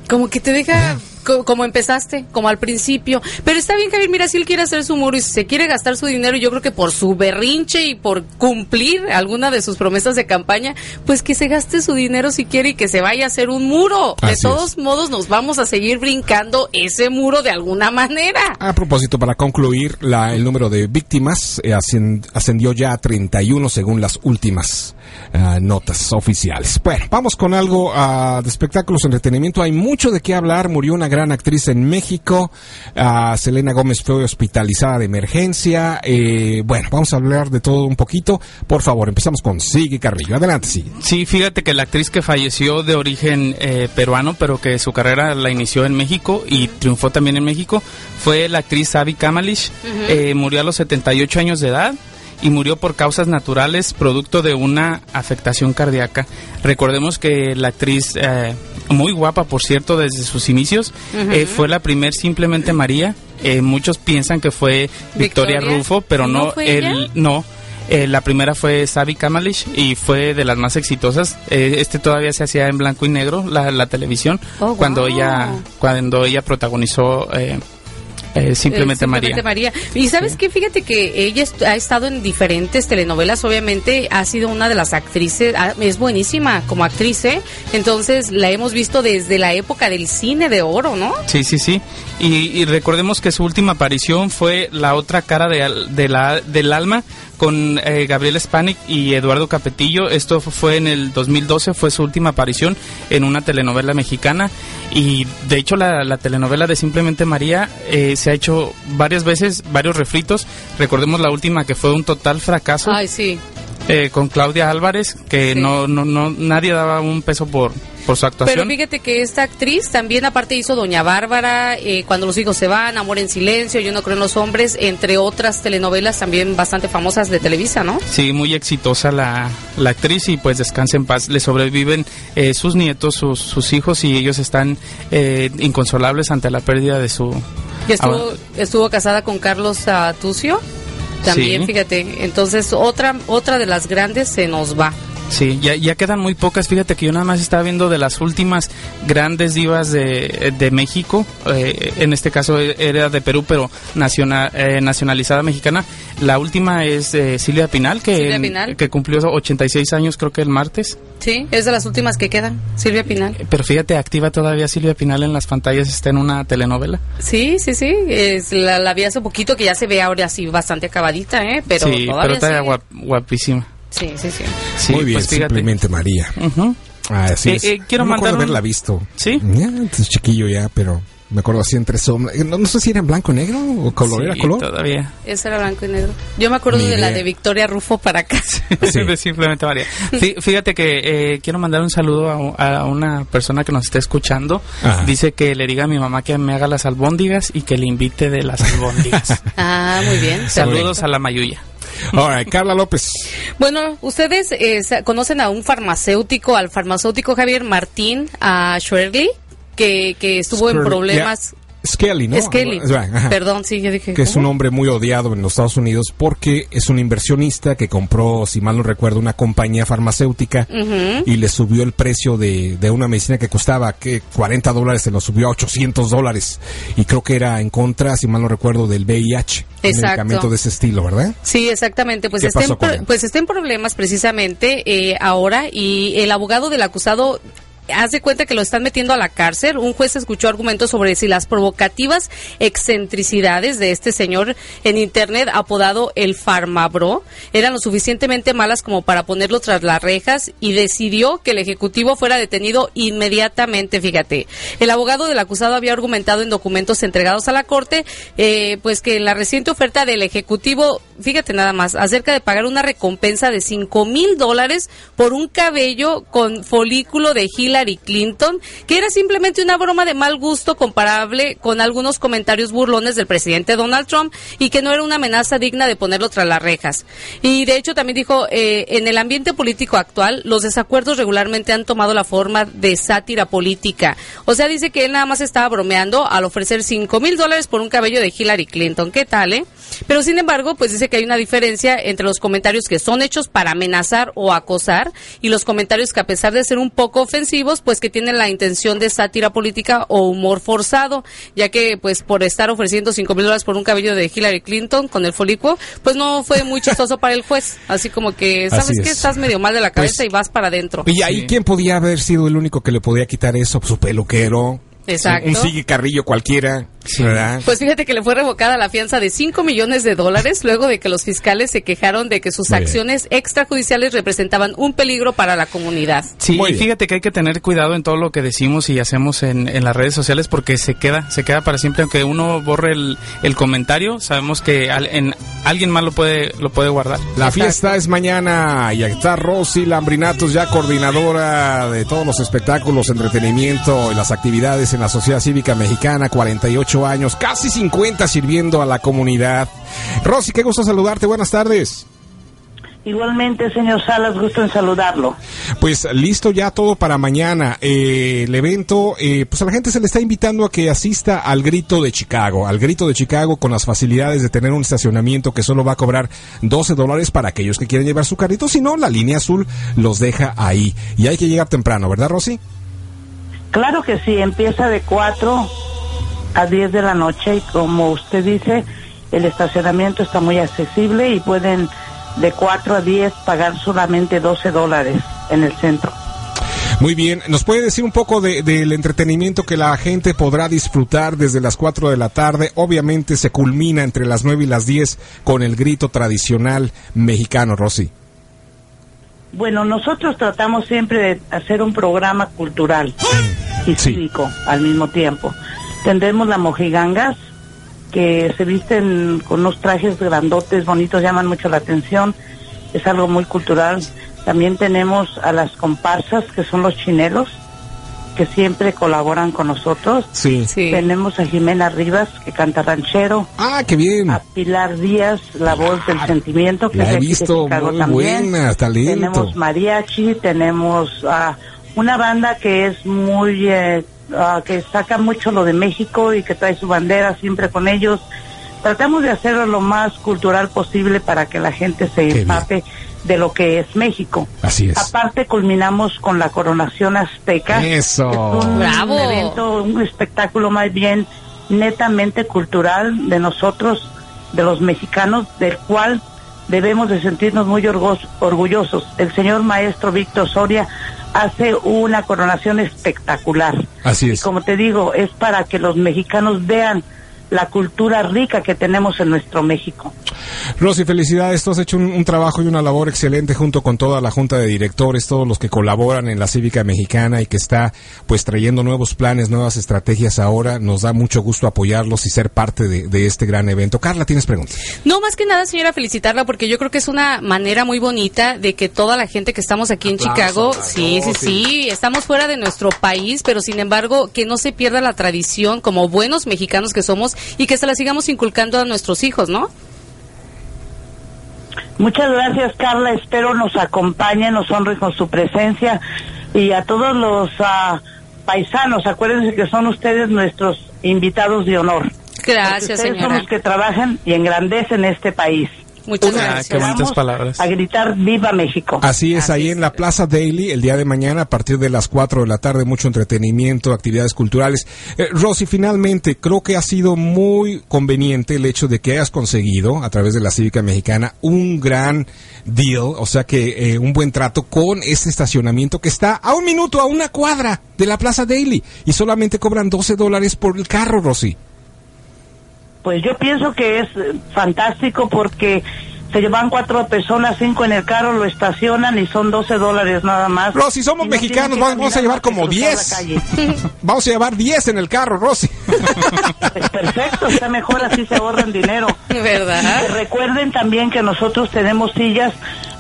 Como que te deja como empezaste, como al principio. Pero está bien, Javier, mira, si él quiere hacer su muro y si se quiere gastar su dinero, yo creo que por su berrinche y por cumplir alguna de sus promesas de campaña, pues que se gaste su dinero si quiere y que se vaya a hacer un muro. Así de es. todos modos, nos vamos a seguir brincando ese muro de alguna manera. A propósito, para concluir, la, el número de víctimas eh, ascend- ascendió ya a 31 según las últimas ah, notas oficiales. Bueno, vamos con algo ah, de espectáculos, entretenimiento. Hay mucho de qué hablar. Murió una gran actriz en México. Ah, Selena Gómez fue hospitalizada de emergencia. Eh, bueno, vamos a hablar de todo un poquito. Por favor, empezamos con Sigue Carrillo. Adelante, Sigue. Sí, fíjate que la actriz que falleció de origen eh, peruano, pero que su carrera la inició en México y triunfó también en México, fue la actriz Abby Kamalish. Eh, murió a los 78 años de edad y murió por causas naturales producto de una afectación cardíaca. Recordemos que la actriz, eh, muy guapa por cierto desde sus inicios, eh, fue la primer simplemente María. Eh, muchos piensan que fue Victoria, ¿Victoria? Rufo, pero ¿No no, fue el- ella? no. Eh, la primera fue Sabi Kamalish y fue de las más exitosas. Eh, este todavía se hacía en blanco y negro, la, la televisión, Oh, cuando ella cuando ella protagonizó eh, eh, Simplemente, Eh, María. María. Y sabes qué, fíjate que ella est- ha estado en diferentes telenovelas, obviamente ha sido una de las actrices, ah, es buenísima como actriz, ¿eh? Entonces la hemos visto desde la época del cine de oro, ¿no? Sí, sí, sí. Y, y recordemos que su última aparición fue La otra cara de, al- de la, del alma con eh, Gabriel Spanik y Eduardo Capetillo. Esto fue en el 2012, fue su última aparición en una telenovela mexicana. Y de hecho la, la telenovela de Simplemente María eh, se ha hecho varias veces, varios refritos. Recordemos la última que fue un total fracaso Ay, sí. eh, con Claudia Álvarez, que Sí. no, no, no, nadie daba un peso por, por su Pero actuación. fíjate que esta actriz también aparte hizo Doña Bárbara, eh, Cuando los hijos se van, Amor en silencio, Yo no creo en los hombres, entre otras telenovelas también bastante famosas de Televisa, ¿no? Sí, muy exitosa la, la actriz y pues descansa en paz. Le sobreviven eh, sus nietos, sus, sus hijos y ellos están eh, inconsolables ante la pérdida de su... Que estuvo, Ah, estuvo casada con Carlos ah, Tucio. También, Sí. fíjate. Entonces, otra otra de las grandes se nos va. Sí, ya, ya quedan muy pocas. Fíjate que yo nada más estaba viendo de las últimas grandes divas de, de México. eh, en este caso era de Perú, pero nacional, eh, nacionalizada mexicana. La última es eh, Silvia Pinal, que, Silvia Pinal. que cumplió 86 años creo que el martes. Sí, es de las últimas que quedan. Silvia Pinal. Pero fíjate, activa todavía Silvia Pinal en las pantallas, está en una telenovela. Sí, sí, sí. Es, la, la vi hace poquito que ya se ve ahora así bastante acabadita, ¿eh? Pero sí, todavía pero está guap- guapísima. Sí, sí, sí. Sí, Muy bien, pues simplemente María. Ujú. Ah, así Eh, es. eh, quiero no me acuerdo mandar un- haberla visto. ¿Sí? Ya, antes chiquillo ya, pero me acuerdo así entre sombras. No, no sé si era en blanco y negro o color. Sí, ¿Era color? todavía. Ese era blanco y negro. Yo me acuerdo Ni de la idea. de Victoria Rufo para acá. [laughs] Sí. De Simplemente María. Fí- Fíjate que eh, quiero mandar un saludo a, a una persona que nos está escuchando. Ajá. Dice que le diga a mi mamá que me haga las albóndigas y que le invite de las albóndigas. [laughs] Ah, muy bien. Saludos a la Mayuya. All right, Carla López. Bueno, ustedes eh, conocen a un farmacéutico, al farmacéutico Javier Martín, a Schwerly, que, que estuvo en problemas. Skelly, ¿no? Skelly. Ajá. Perdón, sí, yo dije. que es un hombre muy odiado en los Estados Unidos porque es un inversionista que compró, si mal no recuerdo, una compañía farmacéutica y le subió el precio de, de una medicina que costaba que 40 dólares, se lo subió a 800 dólares y creo que era en contra, si mal no recuerdo, del VIH, un Exacto. medicamento de ese estilo, ¿verdad? Sí, exactamente. Pues ¿Qué está, en, pues está en problemas precisamente eh, ahora y el abogado del acusado hace cuenta que lo están metiendo a la cárcel. Un juez escuchó argumentos sobre si las provocativas excentricidades de este señor en internet apodado el Farmabro eran lo suficientemente malas como para ponerlo tras las rejas y decidió que el ejecutivo fuera detenido inmediatamente. Fíjate, el abogado del acusado había argumentado en documentos entregados a la corte, eh, pues que la reciente oferta del ejecutivo, fíjate nada más, acerca de pagar una recompensa de 5 mil dólares por un cabello con folículo de Hillary Clinton, que era simplemente una broma de mal gusto comparable con algunos comentarios burlones del presidente Donald Trump y que no era una amenaza digna de ponerlo tras las rejas. Y de hecho también dijo, eh, en el ambiente político actual, los desacuerdos regularmente han tomado la forma de sátira política. O sea, dice que él nada más estaba bromeando al ofrecer 5 mil dólares por un cabello de Hillary Clinton. ¿Qué tal, eh? Pero sin embargo, pues dice que hay una diferencia entre los comentarios que son hechos para amenazar o acosar y los comentarios que a pesar de ser un poco ofensivos, pues que tienen la intención de sátira política o humor forzado, ya que pues por estar ofreciendo 5 mil dólares por un cabello de Hillary Clinton con el folículo, pues no fue muy [laughs] chistoso para el juez. Así como que, ¿sabes es. Estás medio mal de la cabeza Pues- y vas para adentro. Y ahí, ¿quién podía haber sido el único que le podía quitar eso? Su peluquero. Exacto. Un sigue carrillo cualquiera, Pues fíjate que le fue revocada la fianza de 5 millones de dólares luego de que los fiscales se quejaron de que sus Muy bien. acciones extrajudiciales representaban un peligro para la comunidad. Sí, Muy y bien. fíjate que hay que tener cuidado en todo lo que decimos y hacemos en, en las redes sociales porque se queda, se queda para siempre. Aunque uno borre el, el comentario, sabemos que al- en, alguien más lo puede, lo puede guardar. La fiesta es mañana y aquí está Rosy Lambrinatos, ya coordinadora de todos los espectáculos, entretenimiento y las actividades en la Sociedad Cívica Mexicana, 48 años, casi 50 sirviendo a la comunidad. Rosy, qué gusto saludarte, buenas tardes. Igualmente, señor Salas, gusto en saludarlo. Pues listo ya todo para mañana. Eh, el evento, eh, pues a la gente se le está invitando a que asista al Grito de Chicago, al Grito de Chicago con las facilidades de tener un estacionamiento que solo va a cobrar 12 dólares para aquellos que quieren llevar su carrito. Si no, la línea azul los deja ahí. Y hay que llegar temprano, ¿verdad, Rosy? Claro que sí, empieza de 4 a 10 de la noche y como usted dice, el estacionamiento está muy accesible y pueden de 4 a 10 pagar solamente 12 dólares en el centro. Muy bien, ¿nos puede decir un poco de- del entretenimiento que la gente podrá disfrutar desde las 4 de la tarde? Obviamente se culmina entre las 9 y las 10 con el grito tradicional mexicano, Rosy. Bueno, nosotros tratamos siempre de hacer un programa cultural y Sí. cívico al mismo tiempo. Tendremos la mojigangas, que se visten con unos trajes grandotes, bonitos, llaman mucho la atención. Es algo muy cultural. También tenemos a las comparsas, que son los chinelos, que siempre colaboran con nosotros. Sí. Sí. Tenemos a Jimena Rivas, que canta ranchero. Ah, qué bien. A Pilar Díaz, la voz del sentimiento, que La he de visto muy también. buena, talento. Tenemos mariachi, tenemos ah, una banda que es muy, eh, ah, que saca mucho lo de México y que trae su bandera siempre con ellos. Tratamos de hacerlo lo más cultural posible para que la gente se empape de lo que es México. Así es. Aparte culminamos con la coronación azteca. Eso. Es un Bravo. evento, un espectáculo más bien netamente cultural de nosotros, de los mexicanos, del cual debemos de sentirnos muy orgos- orgullosos. El señor maestro Víctor Soria hace una coronación espectacular. Así Y es. como te digo, es para que los mexicanos vean la cultura rica que tenemos en nuestro México. Rosy, felicidades. Tú has hecho un, un trabajo y una labor excelente junto con toda la junta de directores, todos los que colaboran en la Cívica Mexicana y que está pues trayendo nuevos planes, nuevas estrategias ahora. Nos da mucho gusto apoyarlos y ser parte de, de este gran evento. Carla, ¿tienes preguntas? No, más que nada, señora, felicitarla porque yo creo que es una manera muy bonita de que toda la gente que estamos aquí en Chicago, sí, sí, sí, estamos fuera de nuestro país, pero sin embargo, que no se pierda la tradición como buenos mexicanos que somos y que se la sigamos inculcando a nuestros hijos, ¿no? Muchas gracias, Carla. Espero nos acompañe, nos honre con su presencia y a todos los ah, paisanos, acuérdense que son ustedes nuestros invitados de honor. Gracias, Ustedes son los que trabajan y engrandecen este país. Muchas Ah, gracias. qué bonitas Vamos palabras. A gritar Viva México. Así es, Así ahí es. en la Plaza Daily, el día de mañana, a partir de las 4 de la tarde, mucho entretenimiento, actividades culturales. Eh, Rosy, finalmente, creo que ha sido muy conveniente el hecho de que hayas conseguido, a través de la Cívica Mexicana, un gran deal, o sea que eh, un buen trato con este estacionamiento que está a un minuto, a una cuadra de la Plaza Daily, y solamente cobran 12 dólares por el carro, Rosy. Pues yo pienso que es eh, fantástico porque se llevan cuatro personas, cinco en el carro, lo estacionan y son 12 dólares nada más. Rosy, somos no mexicanos, vamos- vamos a llevar como cruzar 10. la calle. [laughs] Vamos a llevar 10 en el carro, Rosy. [laughs] Pues perfecto, está mejor así se ahorran dinero. [laughs] ¿Verdad? Y recuerden también que nosotros tenemos sillas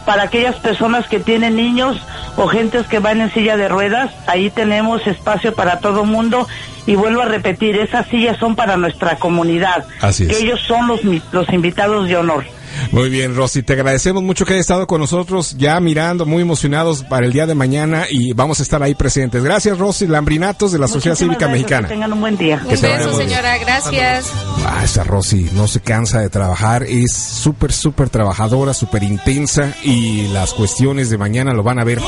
para aquellas personas que tienen niños o gentes que van en silla de ruedas. Ahí tenemos espacio para todo mundo. Y vuelvo a repetir, esas sillas son para nuestra comunidad. Así es. Que ellos son los, los invitados de honor. Muy bien, Rosy, te agradecemos mucho que hayas estado con nosotros, ya mirando, muy emocionados para el día de mañana y vamos a estar ahí presentes. Gracias, Rosy Lambrinatos de la Sociedad Cívica gracias, Mexicana. Que tengan un buen día. Que Un beso, señora. Gracias. Ah, esa Rosy no se cansa de trabajar, es súper, súper trabajadora, súper intensa y las cuestiones de mañana lo van a ver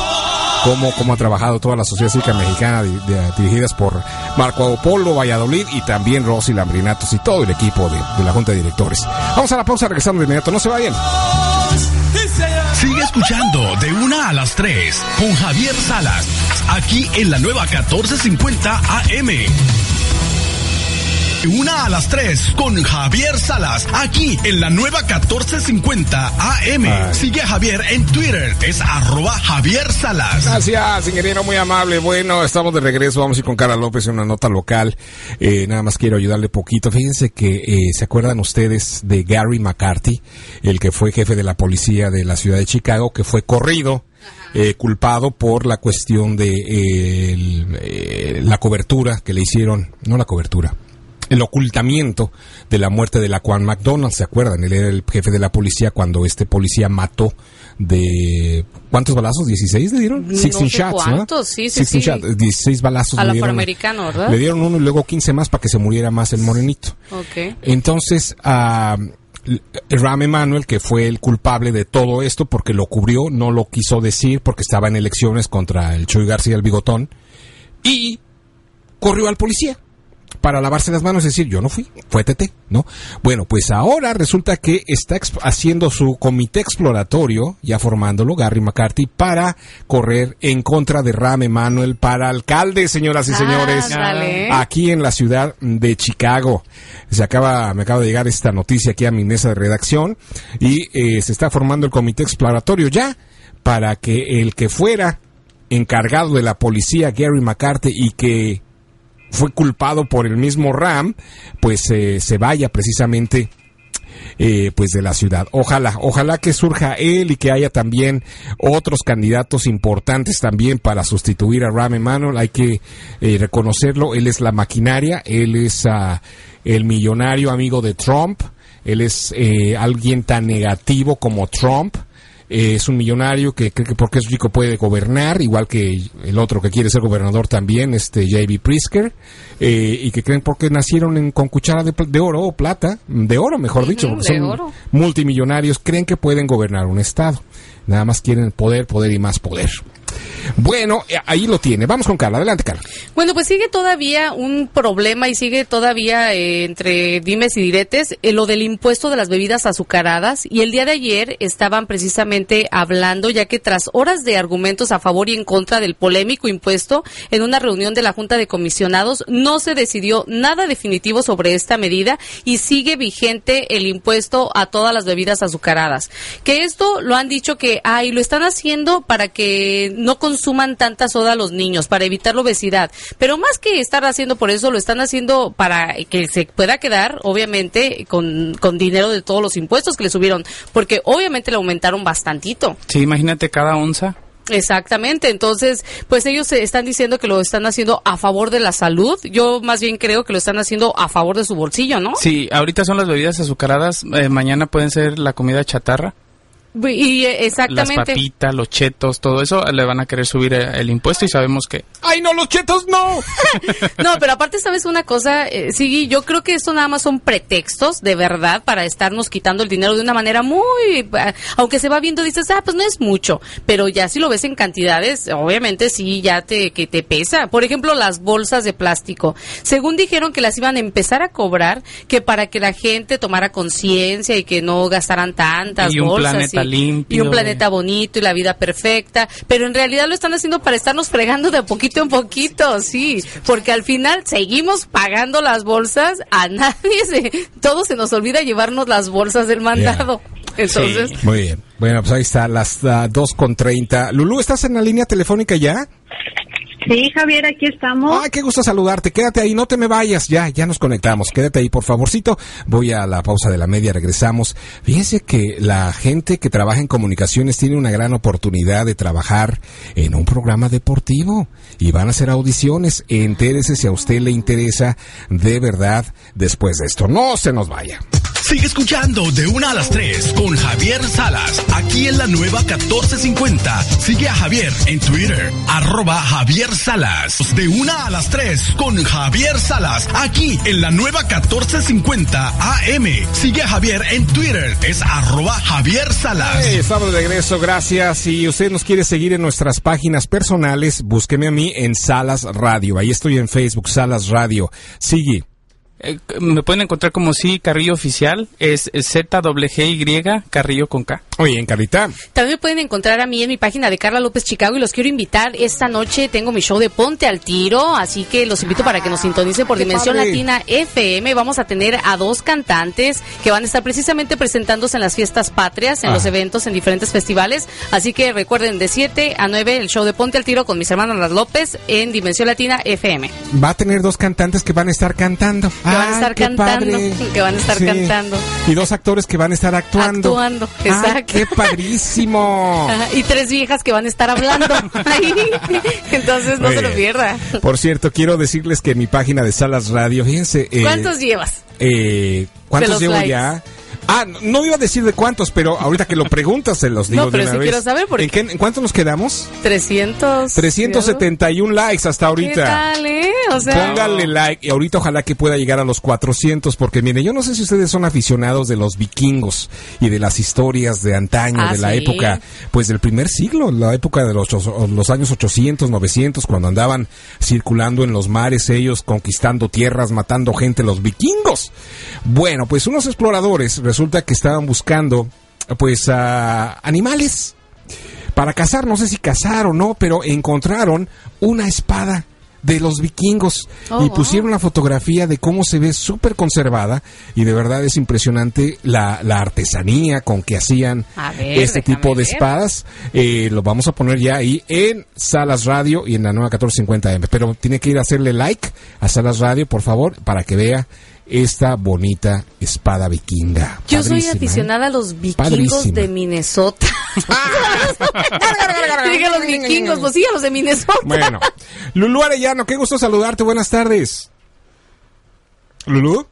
cómo, cómo ha trabajado toda la sociedad cívica mexicana de- dirigidas por Marco Polo Valladolid y también Rosy Lambrinatos y todo el equipo de, de la Junta de Directores. Vamos a la pausa, regresando de inmediato, no se. Sigue escuchando de una a las 3 con Javier Salas, aquí en la nueva 1450 AM. De una a las 3 con Javier Salas, aquí en la nueva 1450 AM. Ay. Sigue a Javier en Twitter, es arroba Javier Salas. Gracias, ingeniero, muy amable. Bueno, estamos de regreso. Vamos a ir con Cara López en una nota local. Eh, nada más quiero ayudarle poquito. Fíjense que eh, se acuerdan ustedes de Gary McCarthy, el que fue jefe de la policía de la ciudad de Chicago, que fue corrido. eh, culpado por la cuestión de eh, el, eh, la cobertura que le hicieron, no la cobertura, el ocultamiento de la muerte de la Juan McDonald, ¿se acuerdan? Él era el jefe de la policía cuando este policía mató de... ¿Cuántos balazos? ¿16 le dieron? No 16 sé shots, ¿no? sí, sí, 16 sí. shots, 16 balazos Al le dieron. afroamericano, ¿verdad? Le dieron uno y luego 15 más para que se muriera más el morenito. Ok. Entonces, ah, Ram Emanuel, que fue el culpable de todo esto porque lo cubrió, no lo quiso decir porque estaba en elecciones contra el Chuy García el Bigotón y corrió al policía para lavarse las manos y decir, yo no fui, fue TT, ¿no? Bueno, pues ahora resulta que está haciendo su comité exploratorio, ya formándolo, Gary McCarthy, para correr en contra de Ram Emanuel para alcalde, señoras y señores Ándale. aquí en la ciudad de Chicago. Se acaba, me acaba de llegar esta noticia aquí a mi mesa de redacción y eh, se está formando el comité exploratorio ya para que el que fuera encargado de la policía, Gary McCarthy, y que fue culpado por el mismo Ram, pues eh, se vaya precisamente eh, pues de la ciudad. Ojalá, ojalá que surja él y que haya también otros candidatos importantes también para sustituir a Ram Emanuel. Hay que eh, reconocerlo. Él es la maquinaria, él es ah, el millonario amigo de Trump, él es alguien tan negativo como Trump. Eh, es un millonario que cree que porque es rico puede gobernar, igual que el otro que quiere ser gobernador también, este J.B. Prisker, eh, y que creen porque nacieron en- con cuchara de, oro o plata, de oro mejor dicho, porque son oro. multimillonarios, creen que pueden gobernar un estado. Nada más quieren poder, poder y más poder. Bueno, eh, ahí lo tiene. Vamos con Carla. Adelante, Carla. Bueno, pues sigue todavía un problema y sigue todavía eh, entre dimes y diretes eh, lo del impuesto de las bebidas azucaradas. Y el día de ayer estaban precisamente hablando, ya que tras horas de argumentos a favor y en contra del polémico impuesto, en una reunión de la Junta de Comisionados no se decidió nada definitivo sobre esta medida y sigue vigente el impuesto a todas las bebidas azucaradas. Que esto lo han dicho que, ay, lo están haciendo para que no consuman tanta soda los niños, para evitar la obesidad. Pero más que estar haciendo por eso, lo están haciendo para que se pueda quedar, obviamente, con, con dinero de todos los impuestos que le subieron, porque obviamente le aumentaron bastantito. Sí, imagínate cada onza. Exactamente, entonces, pues ellos se están diciendo que lo están haciendo a favor de la salud. Yo más bien creo que lo están haciendo a favor de su bolsillo, ¿no? Sí, ahorita son las bebidas azucaradas, eh, mañana pueden ser la comida chatarra. Y eh, Las exactamente. papitas, los chetos, todo eso le van a querer subir eh, el impuesto y sabemos que ¡Ay, no, los chetos no! [laughs] No, pero aparte, ¿sabes una cosa? Eh, sí, yo creo que esto nada más son pretextos, de verdad, para estarnos quitando el dinero de una manera muy... eh, aunque se va viendo, dices, ah, pues no es mucho. Pero ya si lo ves en cantidades, obviamente sí, ya te, que te pesa. Por ejemplo, las bolsas de plástico. Según dijeron que las iban a empezar a cobrar, que para que la gente tomara conciencia y que no gastaran tantas Y un bolsas. planeta limpio. y un planeta bonito y la vida perfecta. Pero en realidad lo están haciendo para estarnos fregando de poquito en poquito, sí. Porque al final seguimos pagando las bolsas, a nadie se, todo se nos olvida llevarnos las bolsas del mandado. Entonces, Muy bien. Bueno, pues ahí está, las uh, 2 con 30. Lulú, ¿estás en la línea telefónica ya? Sí, Javier, aquí estamos. Ay, qué gusto saludarte. Quédate ahí, no te me vayas. Ya, ya nos conectamos. Quédate ahí, por favorcito. Voy a la pausa de la media, regresamos. Fíjense que la gente que trabaja en comunicaciones tiene una gran oportunidad de trabajar en un programa deportivo. Y van a hacer audiciones. Entérese si a usted le interesa de verdad después de esto. No se nos vaya. Sigue escuchando de una a las 3 con Javier Salas, aquí en la nueva 1450. Sigue a Javier en Twitter, arroba Javier Salas. De una a las 3 con Javier Salas, aquí en la nueva 1450 AM. Sigue a Javier en Twitter, es arroba Javier Salas. Estamos de regreso, gracias. Si usted nos quiere seguir en nuestras páginas personales, búsqueme a mí en Salas Radio. Ahí estoy en Facebook, Salas Radio. Sigue. Eh, me pueden encontrar como sí, Carrillo Oficial, es Z-Y, Carrillo con K. Oye, en Carita. también me pueden encontrar a mí en mi página de Carla López Chicago y los quiero invitar. Esta noche tengo mi show de Ponte al Tiro, así que los invito para que nos sintonicen por Dimensión padre. Latina FM. Vamos a tener a dos cantantes que van a estar precisamente presentándose en las fiestas patrias, en Ah. los eventos, en diferentes festivales. Así que recuerden, de 7 a 9 el show de Ponte al Tiro con mis hermanas Las López en Dimensión Latina FM. Va a tener dos cantantes que van a estar cantando. Que van a estar cantando, que van a estar cantando. Y dos actores que van a estar actuando. Actuando, Ay, exacto. qué padrísimo. [laughs] Ajá, y tres viejas que van a estar hablando [laughs] ahí. Entonces no Muy se lo pierda. Por cierto, quiero decirles que en mi página de Salas Radio, fíjense. eh, ¿Cuántos llevas? eh, ¿Cuántos llevo likes? ya? Ah, no, no iba a decir de cuántos, pero ahorita que lo preguntas se los digo No, pero de una sí vez. quiero saber porque- ¿En, qué- en cuánto nos quedamos? 300. 371 likes hasta ahorita. ¿Qué tal, eh? O sea, Póngale like y ahorita ojalá que pueda llegar a los 400 porque mire, yo no sé si ustedes son aficionados de los vikingos y de las historias de antaño, Ah, de la sí. época, pues del primer siglo, la época de los, los años 800, 900, cuando andaban circulando en los mares ellos, conquistando tierras, matando gente, los vikingos. Bueno, pues unos exploradores resulta que estaban buscando pues a animales para cazar, no sé si cazar o no, pero encontraron una espada de los vikingos Oh, y wow. pusieron la fotografía de cómo se ve súper conservada y de verdad es impresionante la, la artesanía con que hacían ver, este tipo de espadas. Eh, lo vamos a poner ya ahí en Salas Radio y en la nueva 1450M. Pero tiene que ir a hacerle like a Salas Radio, por favor, para que vea esta bonita espada vikinga. yo soy Padrísima, ¿eh? aficionada a los vikingos Padrísima. de Minnesota. [laughs] Dije a los vikingos, pues sí, a los de Minnesota. Bueno, Lulú Arellano, qué gusto saludarte. Buenas tardes. Lulú.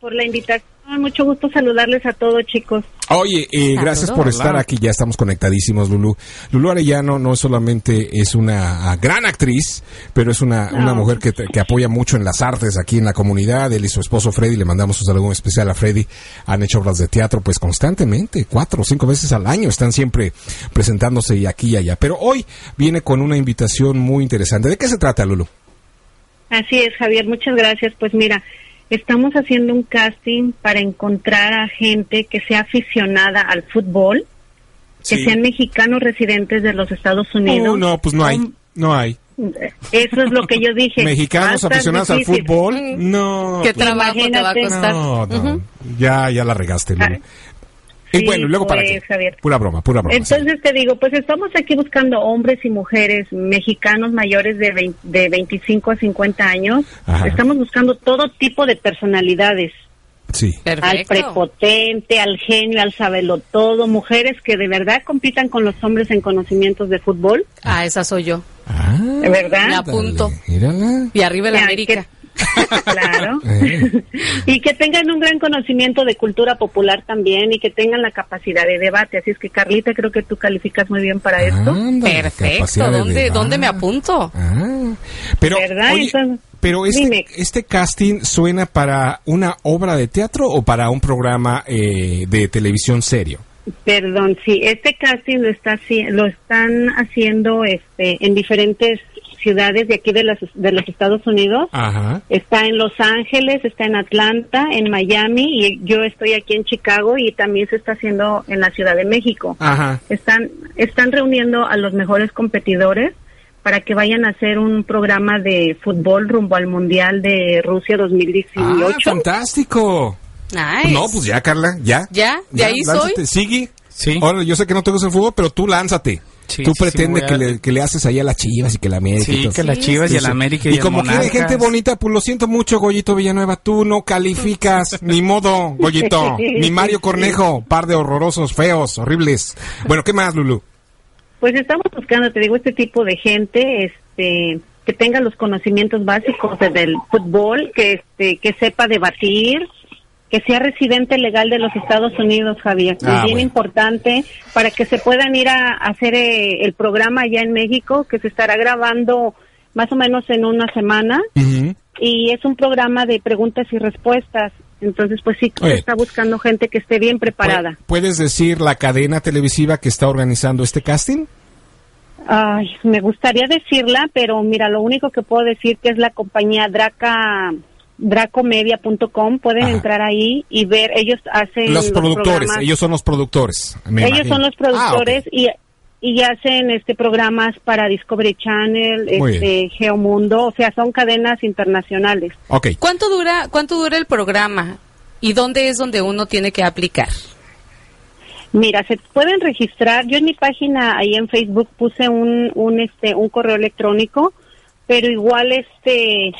Por la invitación, mucho gusto saludarles a todos, chicos. Oye, eh, gracias por estar aquí. Ya estamos conectadísimos, Lulú. Lulú Arellano no solamente es una gran actriz, pero es una, una mujer que, te- que apoya mucho en las artes aquí en la comunidad. Él y su esposo Freddy, le mandamos un saludo especial a Freddy. Han hecho obras de teatro pues constantemente, cuatro o cinco veces al año. Están siempre presentándose y aquí y allá. Pero hoy viene con una invitación muy interesante. ¿De qué se trata, Lulú? Así es, Javier, muchas gracias. Pues mira, estamos haciendo un casting para encontrar a gente que sea aficionada al fútbol, que Sí. sean mexicanos residentes de los Estados Unidos. Oh, no, pues no hay. No hay. Eso es lo que yo dije. [laughs] Mexicanos aficionados al fútbol. No. ¿Qué pues, trabajo te va a costar? no, no. Ujú. Ya, ya la regaste, Lulu. Y sí, bueno, ¿y luego para pues, qué? Javier. Pura broma, pura broma. sí. Entonces te digo, pues estamos aquí buscando hombres y mujeres mexicanos mayores de, 20 de 25 a 50 años. Ajá. Estamos buscando todo tipo de personalidades. Sí. Al Perfecto. prepotente, al genio, al sabelo todo, mujeres que de verdad compitan con los hombres en conocimientos de fútbol, Ah, esa soy yo. Ah, ¿de verdad? Me apunto. dale, Mírala. Y arriba la Ya, América. que- [laughs] Claro. Eh. [laughs] y que tengan un gran conocimiento de cultura popular también y que tengan la capacidad de debate. Así es que, Carlita, creo que tú calificas muy bien para esto. Ándale, Perfecto. ¿Dónde. ¿Dónde me apunto? Ah, pero, ¿Verdad? oye, Entonces, pero este, dime. este casting suena para una obra de teatro o para un programa eh, de televisión serio. Perdón, sí, este casting lo está lo están haciendo este en diferentes ciudades de aquí de los de los Estados Unidos. Ajá. Está en Los Ángeles, está en Atlanta, en Miami y yo estoy aquí en Chicago y también se está haciendo en la Ciudad de México. Ajá. Están están reuniendo a los mejores competidores para que vayan a hacer un programa de fútbol rumbo al Mundial de Rusia Ah, 2018. fantástico. Nice. No, pues ya, Carla, ya. Ya, de ahí lánzate. soy. Sigue. Sí. Ahora, yo sé que no te gusta el fútbol, pero tú lánzate. Sí, tú sí, sí, pretendes a- que, le, que le haces ahí a las chivas y que la América y Sí, todo. que las Chivas y el Eso. América y, Y como quiere gente bonita, pues lo siento mucho, Goyito Villanueva. Tú no calificas, [laughs] ni modo, Goyito. Ni Mario Cornejo, par de horrorosos, feos, horribles. Bueno, ¿qué más, Lulu? Pues estamos buscando, te digo, este tipo de gente, este, que tenga los conocimientos básicos de- del fútbol, que este, que sepa debatir, que sea residente legal de los Estados Unidos, Javier. Ah, es bien bueno. importante para que se puedan ir a, a hacer eh, el programa allá en México, que se estará grabando más o menos en una semana y es un programa de preguntas y respuestas. Entonces, pues sí, Oye. está buscando gente que esté bien preparada. ¿Pu- ¿Puedes decir la cadena televisiva que está organizando este casting? Ay, me gustaría decirla, pero mira, lo único que puedo decir que es la compañía Draca dracomedia.com, pueden Ajá. entrar ahí y ver, ellos hacen Los productores, programas. ellos son los productores. me Ellos imagino. son los Ah, productores y y hacen este programas para Discovery Channel, Muy este Geomundo, o sea, son cadenas internacionales. Ok. ¿Cuánto dura, cuánto dura el programa? ¿Y dónde es donde uno tiene que aplicar? Mira, se pueden registrar. Yo en mi página ahí en Facebook puse un, un este un correo electrónico, pero igual este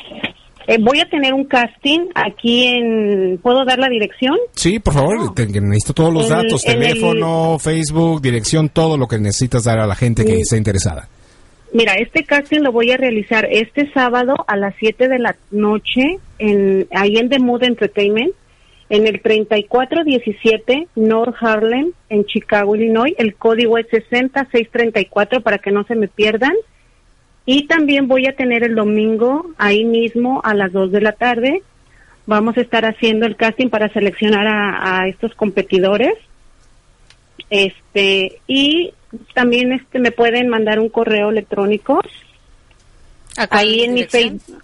eh, voy a tener un casting aquí en ¿Puedo dar la dirección? Sí, por favor, te- que necesito todos los datos, el- teléfono, Facebook, dirección, todo lo que necesitas dar a la gente que Mm. esté interesada. Mira, este casting lo voy a realizar este sábado a las 7 de la noche en ahí en The Mood Entertainment en el 3417 North Harlem en Chicago, Illinois. El código es 60634 para que no se me pierdan. Y también voy a tener el domingo ahí mismo a las 2 de la tarde. Vamos a estar haciendo el casting para seleccionar a, a estos competidores. Este, y también este me pueden mandar un correo electrónico Acá ahí en mi. Facebook.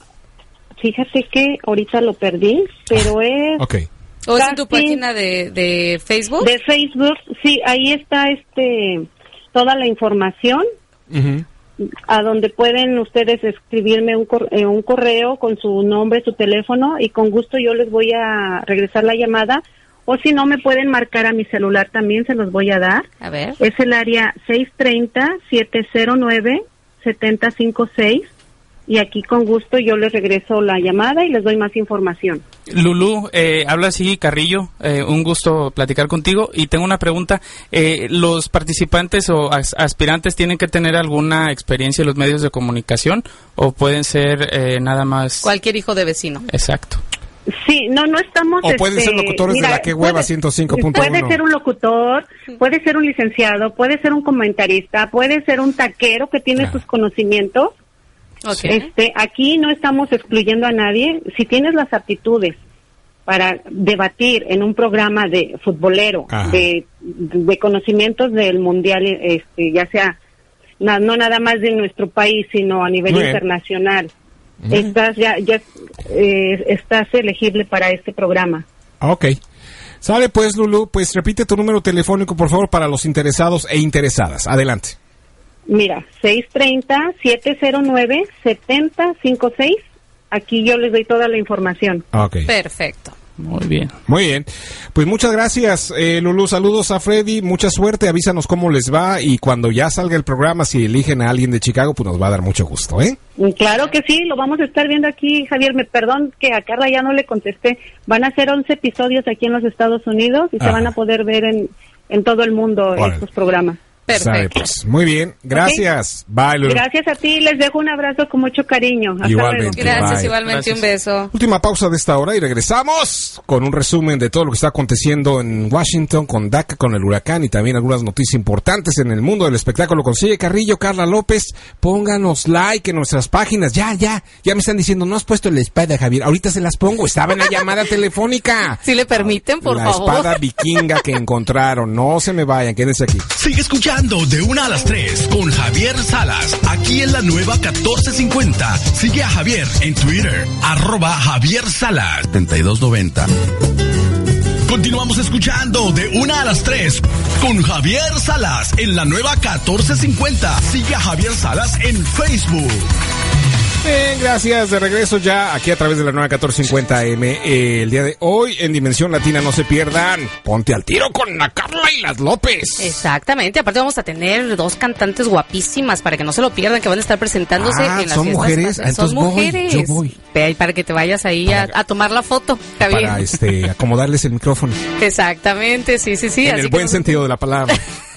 Fíjate que ahorita lo perdí, pero es Ok. ¿O es en tu página de, de Facebook? de Facebook. Sí, ahí está este toda la información. A donde pueden ustedes escribirme un, cor- eh, un correo con su nombre, su teléfono y con gusto yo les voy a regresar la llamada o si no me pueden marcar a mi celular también se los voy a dar. A ver. Es el área 630-709-7056 y aquí con gusto yo les regreso la llamada y les doy más información. Lulú, eh, habla así Carrillo, eh, un gusto platicar contigo y tengo una pregunta. Eh, ¿Los participantes o as- aspirantes tienen que tener alguna experiencia en los medios de comunicación o pueden ser eh, nada más... Cualquier hijo de vecino. Exacto. Sí, no, no estamos... O pueden este, ser locutores de la que hueva puede- 105.1. Puede ser un locutor, puede ser un licenciado, puede ser un comentarista, puede ser un taquero que tiene Claro. sus conocimientos. Este, aquí no estamos excluyendo a nadie. Si tienes las aptitudes para debatir en un programa de futbolero, de, de conocimientos del mundial, este, ya sea na- no nada más de nuestro país, sino a nivel Muy bien. internacional, estás ya, ya eh, estás elegible para este programa. Ok. Sale pues, Lulu, pues repite tu número telefónico, por favor, para los interesados e interesadas. Adelante. Mira, 630-709-7056. Aquí yo les doy toda la información. Ok. Perfecto. Muy bien. Muy bien. Pues muchas gracias, eh, Lulu. Saludos a Freddy. Mucha suerte. Avísanos cómo les va. Y cuando ya salga el programa, si eligen a alguien de Chicago, pues nos va a dar mucho gusto, ¿eh? Mm, Claro que sí, lo vamos a estar viendo aquí, Javier. Me perdón que a Carla ya no le contesté. Van a ser 11 episodios aquí en los Estados Unidos y se van a poder ver en, en todo el mundo Órale. estos programas. Perfecto. Pues. Muy bien, gracias. Bye, Lulu. Gracias a ti, les dejo un abrazo con mucho cariño. Hasta Igualmente. luego. Gracias, Bye. igualmente Gracias. un beso. Última pausa de esta hora y regresamos con un resumen de todo lo que está aconteciendo en Washington, con DACA, con el huracán y también algunas noticias importantes en el mundo del espectáculo. Consigue Carrillo, Carla López, pónganos like en nuestras páginas. Ya, ya, ya me están diciendo, no has puesto la espada, Javier. Ahorita se las pongo, estaba en la llamada telefónica. Si le permiten, por la favor. espada vikinga que encontraron. No se me vayan, quédense aquí. Sigue escuchando de una a las 3 con Javier Salas, aquí en la nueva 1450. Sigue a Javier en Twitter, arroba Javier Salas 7290. Continuamos escuchando de una a las 3 con Javier Salas en la nueva 1450. Sigue a Javier Salas en Facebook. Bien, gracias. De regreso ya aquí a través de la nueva 1450 AM. Eh, el día de hoy en Dimensión Latina no se pierdan. Ponte al tiro con la Carla y las López. Exactamente, aparte vamos a tener dos cantantes guapísimas para que no se lo pierdan, que van a estar presentándose Ah, en las ¿son mujeres? Ah, Son voy, mujeres. yo voy. Para que te vayas ahí a, Para- a tomar la foto. Para este, [laughs] acomodarles el micrófono. Exactamente, sí, sí, sí. en así el buen no- sentido de la palabra. [laughs]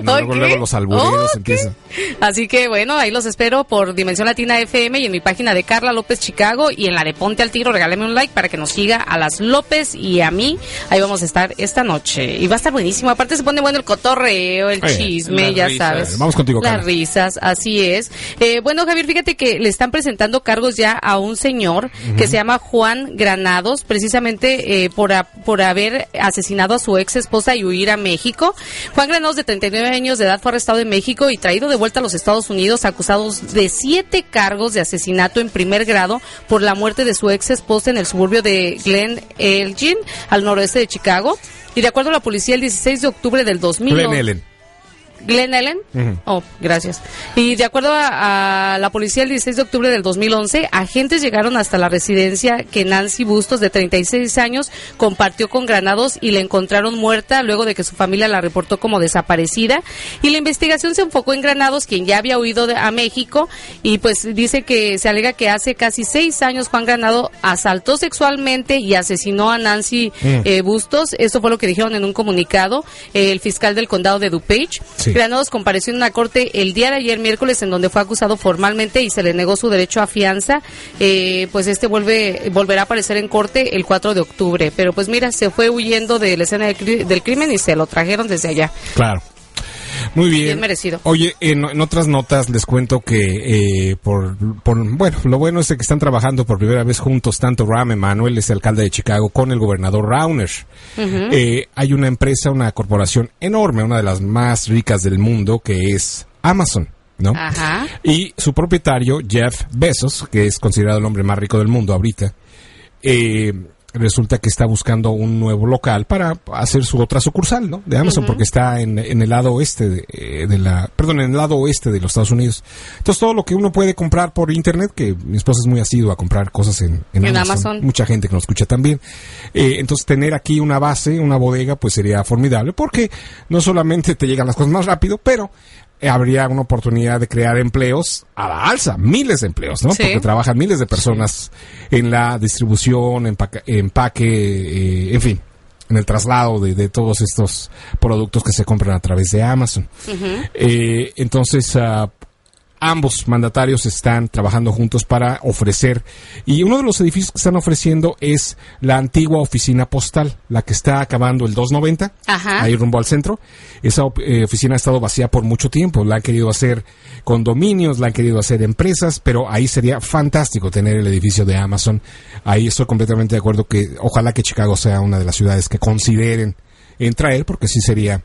No, luego, Ok. luego los albureros Ok. empiezan. Así que bueno, ahí los espero por Dimensión Latina FM y en mi página de Carla López Chicago y en la de Ponte al Tiro, regáleme un like para que nos siga a las López y a mí. Ahí vamos a estar esta noche. Y va a estar buenísimo. Aparte se pone bueno el cotorreo, el Oye, chisme, las ya risas. sabes. Vamos contigo, Las Carla. risas, así es. Eh, bueno, Javier, fíjate que le están presentando cargos ya a un señor que se llama Juan Granados, precisamente eh, por, a- por haber asesinado a su ex esposa y huir a México. Juan Granados, de 39 años de edad, fue arrestado en México y traído de vuelta a los Estados Unidos, acusados de siete cargos de asesinato en primer grado por la muerte de su ex esposa en el suburbio de Glen Elgin, al noroeste de Chicago. Y de acuerdo a la policía, el 16 de octubre del 2000. Glen. Glen Ellen. Oh, gracias. Y de acuerdo a, a la policía, el 16 de octubre del 2011, agentes llegaron hasta la residencia que Nancy Bustos, de 36 años, compartió con Granados y la encontraron muerta luego de que su familia la reportó como desaparecida. Y la investigación se enfocó en Granados, quien ya había huido de- a México, y pues dice que se alega que hace casi seis años Juan Granado asaltó sexualmente y asesinó a Nancy Mm. eh, Bustos. Esto fue lo que dijeron en un comunicado eh, el fiscal del condado de DuPage. Sí. Granados compareció en una corte el día de ayer miércoles en donde fue acusado formalmente y se le negó su derecho a fianza. Eh, pues este vuelve volverá a aparecer en corte el 4 de octubre. Pero pues mira, se fue huyendo de la escena del, del crimen y se lo trajeron desde allá. Claro. Muy bien. Bien merecido. Oye, en, en otras notas les cuento que eh, por, por- bueno, lo bueno es que están trabajando por primera vez juntos tanto Ram Emanuel, es alcalde de Chicago, con el gobernador Rauner. Eh, hay una empresa, una corporación enorme, una de las más ricas del mundo, que es Amazon, ¿no? Ajá. Y su propietario, Jeff Bezos, que es considerado el hombre más rico del mundo ahorita, eh, resulta que está buscando un nuevo local para hacer su otra sucursal, ¿no? De Amazon, porque está en, en el lado oeste de, eh, de la, perdón, en el lado oeste de los Estados Unidos. Entonces todo lo que uno puede comprar por internet, que mi esposa es muy asidua a comprar cosas en, en En Amazon, Amazon. mucha gente que nos escucha también. Eh, entonces tener aquí una base, una bodega, pues sería formidable, porque no solamente te llegan las cosas más rápido, pero habría una oportunidad de crear empleos a la alza, miles de empleos, ¿no? Sí. Porque trabajan miles de personas en la distribución, empaque, empaque eh, en fin, en el traslado de, de todos estos productos que se compran a través de Amazon. Eh, entonces, ah, ambos mandatarios están trabajando juntos para ofrecer, y uno de los edificios que están ofreciendo es la antigua oficina postal, la que está acabando el 290, Ajá. ahí rumbo al centro. Esa eh, oficina ha estado vacía por mucho tiempo, la han querido hacer condominios, la han querido hacer empresas, pero ahí sería fantástico tener el edificio de Amazon. Ahí estoy completamente de acuerdo que ojalá que Chicago sea una de las ciudades que consideren en traer, porque sí sería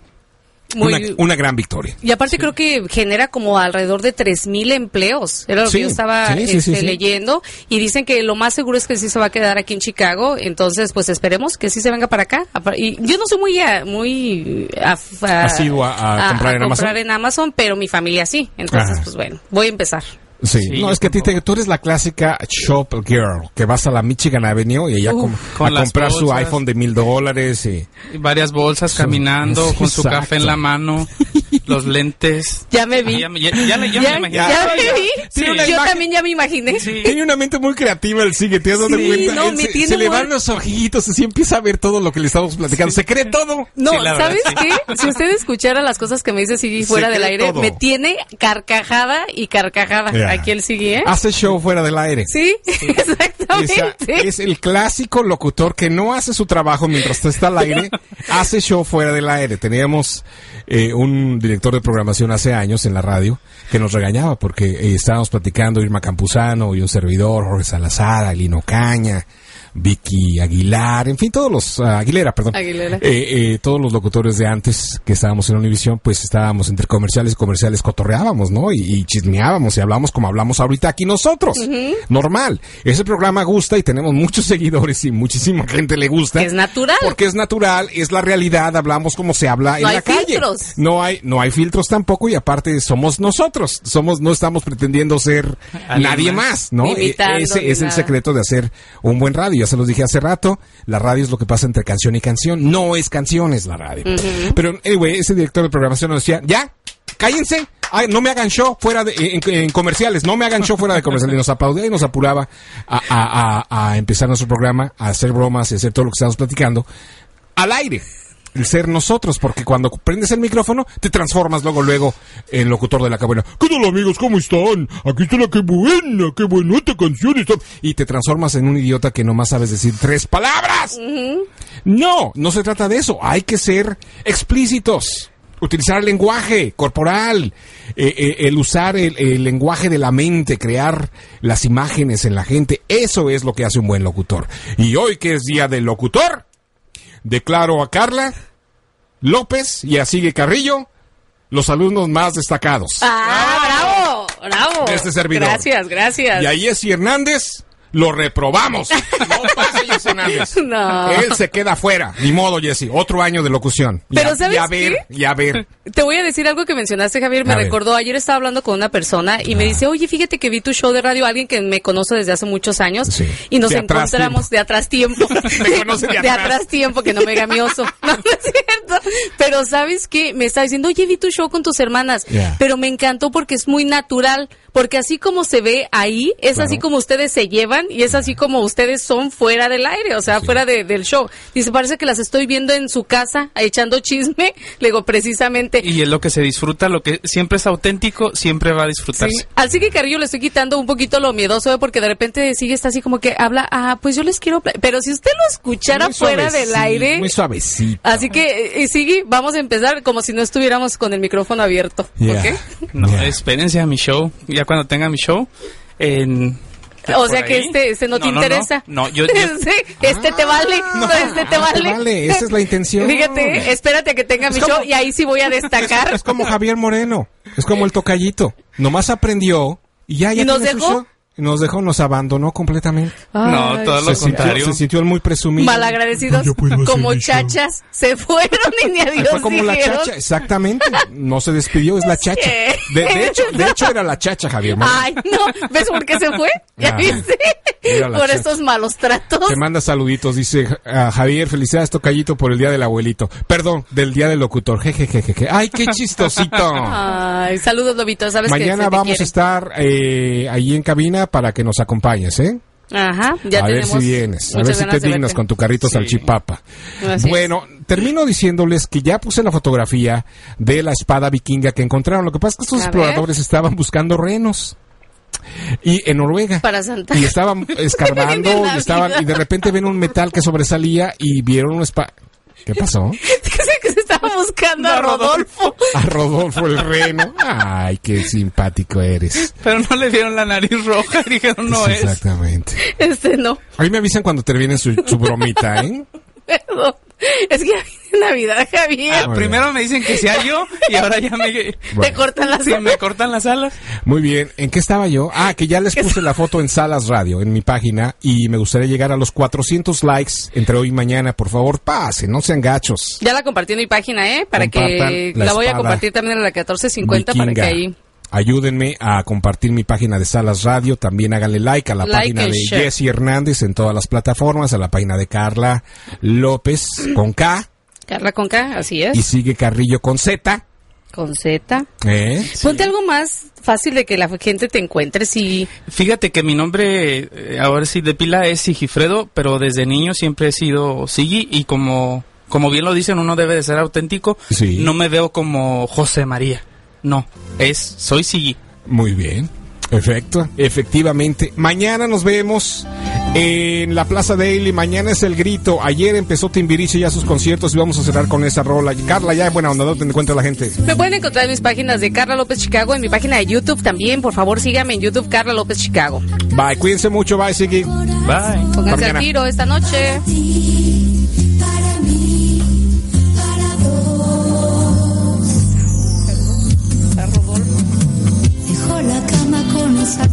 Muy- una, una gran victoria. Y aparte creo que genera como alrededor de 3.000 empleos. Era lo Sí, que yo estaba sí, este, leyendo. Y dicen que lo más seguro es que sí se va a quedar aquí en Chicago. Entonces, pues esperemos que sí se venga para acá. Y yo no soy muy, ah, muy af- ah, Asidua a comprar en Amazon. en Amazon, pero mi familia sí. Entonces, Ajá. pues bueno, voy a empezar. Sí, Sí, no, es que a ti te- tú eres la clásica shop girl, que vas a la Michigan Avenue y ella Uf, com- con a comprar su bolsas. iPhone de mil dólares y... Y varias bolsas caminando [laughs] con su Exacto. café en la mano. los lentes. Ya me vi. Ah, ya me- ya- ya le- ya me ya, imaginé. ya me Ya. vi. Una Yo imagen- también ya me imaginé. Tiene una mente muy creativa el sigue, ¿te Sí, cuenta? no, se, tiene se le van los ojitos, así empieza a ver todo lo que le estamos platicando. Se cree todo. No, Sí, verdad, ¿sabes sí. qué? Si usted escuchara las cosas que me dice Se fuera del aire, me tiene carcajada y carcajada. Aquí el Siggy, ¿eh? Hace show fuera del aire. Sí, [laughs] exactamente. Esa- es el clásico locutor que no hace su trabajo mientras está al aire, [laughs] hace show fuera del aire. Teníamos eh, un director de programación hace años en la radio que nos regañaba porque eh, estábamos platicando Irma Campuzano y un servidor, Jorge Salazar, Alino Caña, Vicky Aguilar, en fin, todos los, ah, Aguilera, perdón. Aguilera. Eh, eh, todos los locutores de antes que estábamos en Univisión, pues estábamos entre comerciales y comerciales, cotorreábamos, ¿no? Y, y chismeábamos y hablamos como hablamos ahorita aquí nosotros. Normal. Ese programa gusta y tenemos muchos [laughs] seguidores y muchísima gente le gusta. Es natural. Porque es natural, es la realidad, hablamos como se habla en No hay la calle. filtros. No hay, no hay filtros tampoco y aparte somos nosotros. Somos, no estamos pretendiendo ser nadie más. más, ¿no? E- Imitando Ese es el secreto de hacer un buen radio. Ya se los dije hace rato. La radio es lo que pasa entre canción y canción. No es canciones la radio. Pero, anyway, ese director de programación nos decía, ya, cállense. Ay, no me hagan show fuera de, en, en comerciales, no me hagan show fuera de comerciales. Y nos aplaudía y nos apuraba a, a- a- a empezar nuestro programa, a hacer bromas y hacer todo lo que estamos platicando al aire. El ser nosotros, porque cuando prendes el micrófono, te transformas luego, luego en locutor de la cabuena. ¿Qué tal amigos? ¿Cómo están? Aquí está la que buena, qué buena esta canción está. Y te transformas en un idiota que nomás sabes decir tres palabras. No, no se trata de eso. Hay que ser explícitos. Utilizar el lenguaje corporal, eh, eh, el usar el, el lenguaje de la mente, crear las imágenes en la gente. Eso es lo que hace un buen locutor. Y hoy que es día del locutor, declaro a Carla López y a Sigue Carrillo los alumnos más destacados. Ah, bravo, bravo. De este servidor. Gracias, gracias. Y a Jesse Hernández lo reprobamos. [laughs] No pasa. [laughs] No. Él se queda fuera. Ni modo, Jesse. Otro año de locución. Pero a- ¿sabes y a ver, qué? y a ver. Te voy a decir algo que mencionaste, Javier. Me A ver. recordó, ayer estaba hablando con una persona y me dice, oye, fíjate que vi tu show de radio, alguien que me conoce desde hace muchos años, Sí. y nos De atrás encontramos de atrás tiempo. [laughs] Te conoce de atrás. tiempo, que no me gamioso. No, no es cierto. Pero ¿sabes qué? Me está diciendo, oye, vi tu show con tus hermanas. Yeah. Pero me encantó porque es muy natural. Porque así como se ve ahí, es Claro. así como ustedes se llevan y es así como ustedes son fuera del aire, o sea, Sí. fuera de- del show. Dice, parece que las estoy viendo en su casa, echando chisme. [laughs] Le digo, precisamente. Y es lo que se disfruta, lo que siempre es auténtico, siempre va a disfrutarse. Sí. Al Sigue Carrillo le estoy quitando un poquito lo miedoso, ¿eh? porque de repente sigue está así como que habla, ah, pues yo les quiero, pla-". pero si usted lo escuchara Muy fuera del aire, Muy suavecito. así que, eh, Sigue, vamos a empezar como si no estuviéramos con el micrófono abierto, Yeah. ¿ok? No, Yeah. espérense a mi show. Ya cuando tenga mi show, en... O sea que ahí. este, este no, te no, interesa. No, yo, yo- [laughs] Sí, este te vale, no. este te Ah, te vale. vale, esa es la intención. Fíjate, espérate a que tenga mi como- show y ahí sí voy a destacar. Es como Javier Moreno. Es como el tocallito. Nomás aprendió y ya, ya ¿Y nos tiene su dejó? show. Nos dejó, nos abandonó completamente. no, todo lo se, sintió, contrario. se sintió muy presumido. Malagradecidos, como show. chachas, se fueron y ni adiós Fue como la chacha, exactamente. No se despidió, es la chacha. De, de hecho, de hecho era la chacha, Javier. Ay, no, ¿ves por qué se fue? ¿Ya Ah, viste? Por chacha. estos malos tratos. Te manda saluditos, dice ah, Javier, felicidades tocallito por el día del abuelito. Perdón, del día del locutor. Jejejeje. Ay, qué chistosito. Ay, saludos, Lobito, sabes Mañana vamos quiere. a estar eh, ahí en cabina para que nos acompañes, ¿eh? Ajá, ya a ver si vienes, a ver si te dignas verte. con tu carrito Sí. salchipapa. Así bueno, termino diciéndoles que ya puse la fotografía de la espada vikinga que encontraron. Lo que pasa es que estos A exploradores estaban buscando renos. Y en Noruega. Para Santa. Y estaban [laughs] escarbando y estaban y de repente ven un metal que sobresalía y vieron una espada. ¿Qué pasó? [laughs] que se estaba buscando a Rodolfo. A Rodolfo el reno. Ay, qué simpático eres. Pero no le vieron la nariz roja y dijeron, no es. Exactamente. Este no, A mí me avisan cuando terminen su, su bromita, ¿eh? [laughs] perdón. Es que Navidad, Javier. Ah, primero me dicen que sea yo y ahora ya me, Te [laughs] Bueno. cortan las sí, me cortan las alas. Muy bien. ¿En qué estaba yo? Ah, que ya les puse la foto en Salas Radio, en mi página, y me gustaría llegar a los 400 likes entre hoy y mañana. Por favor, pasen, no sean gachos. Ya la compartí en mi página, ¿eh? Para que la la, voy a compartir también en la 1450 para que Vikinga. ahí. Ayúdenme a compartir mi página de Salas Radio. También háganle like a la Like página de. Jessy Hernández en todas las plataformas, a la página de Carla López con K Carla con K, así es. y sigue Carrillo con Z. Con Z. ¿Eh? Ponte algo más fácil de que la gente te encuentre si... Fíjate que mi nombre, eh, ahora sí, de pila es Sigifredo, pero desde niño siempre he sido Sigi y como, como bien lo dicen, uno debe de ser auténtico. Sí. No me veo como José María. No, es, soy Sigi. Muy bien. Perfecto, efectivamente. Mañana nos vemos en la Plaza Daily. Mañana es el grito. Ayer empezó Timbiriche ya sus conciertos y vamos a cerrar con esa rola. Carla, ya buena onda, ¿dónde encuentra la gente? Me pueden encontrar en mis páginas de Carla López Chicago, en mi página de YouTube también. Por favor, síganme en YouTube, Carla López Chicago. Bye, cuídense mucho, bye, Siggy. Bye. Pónganse al tiro esta noche. danza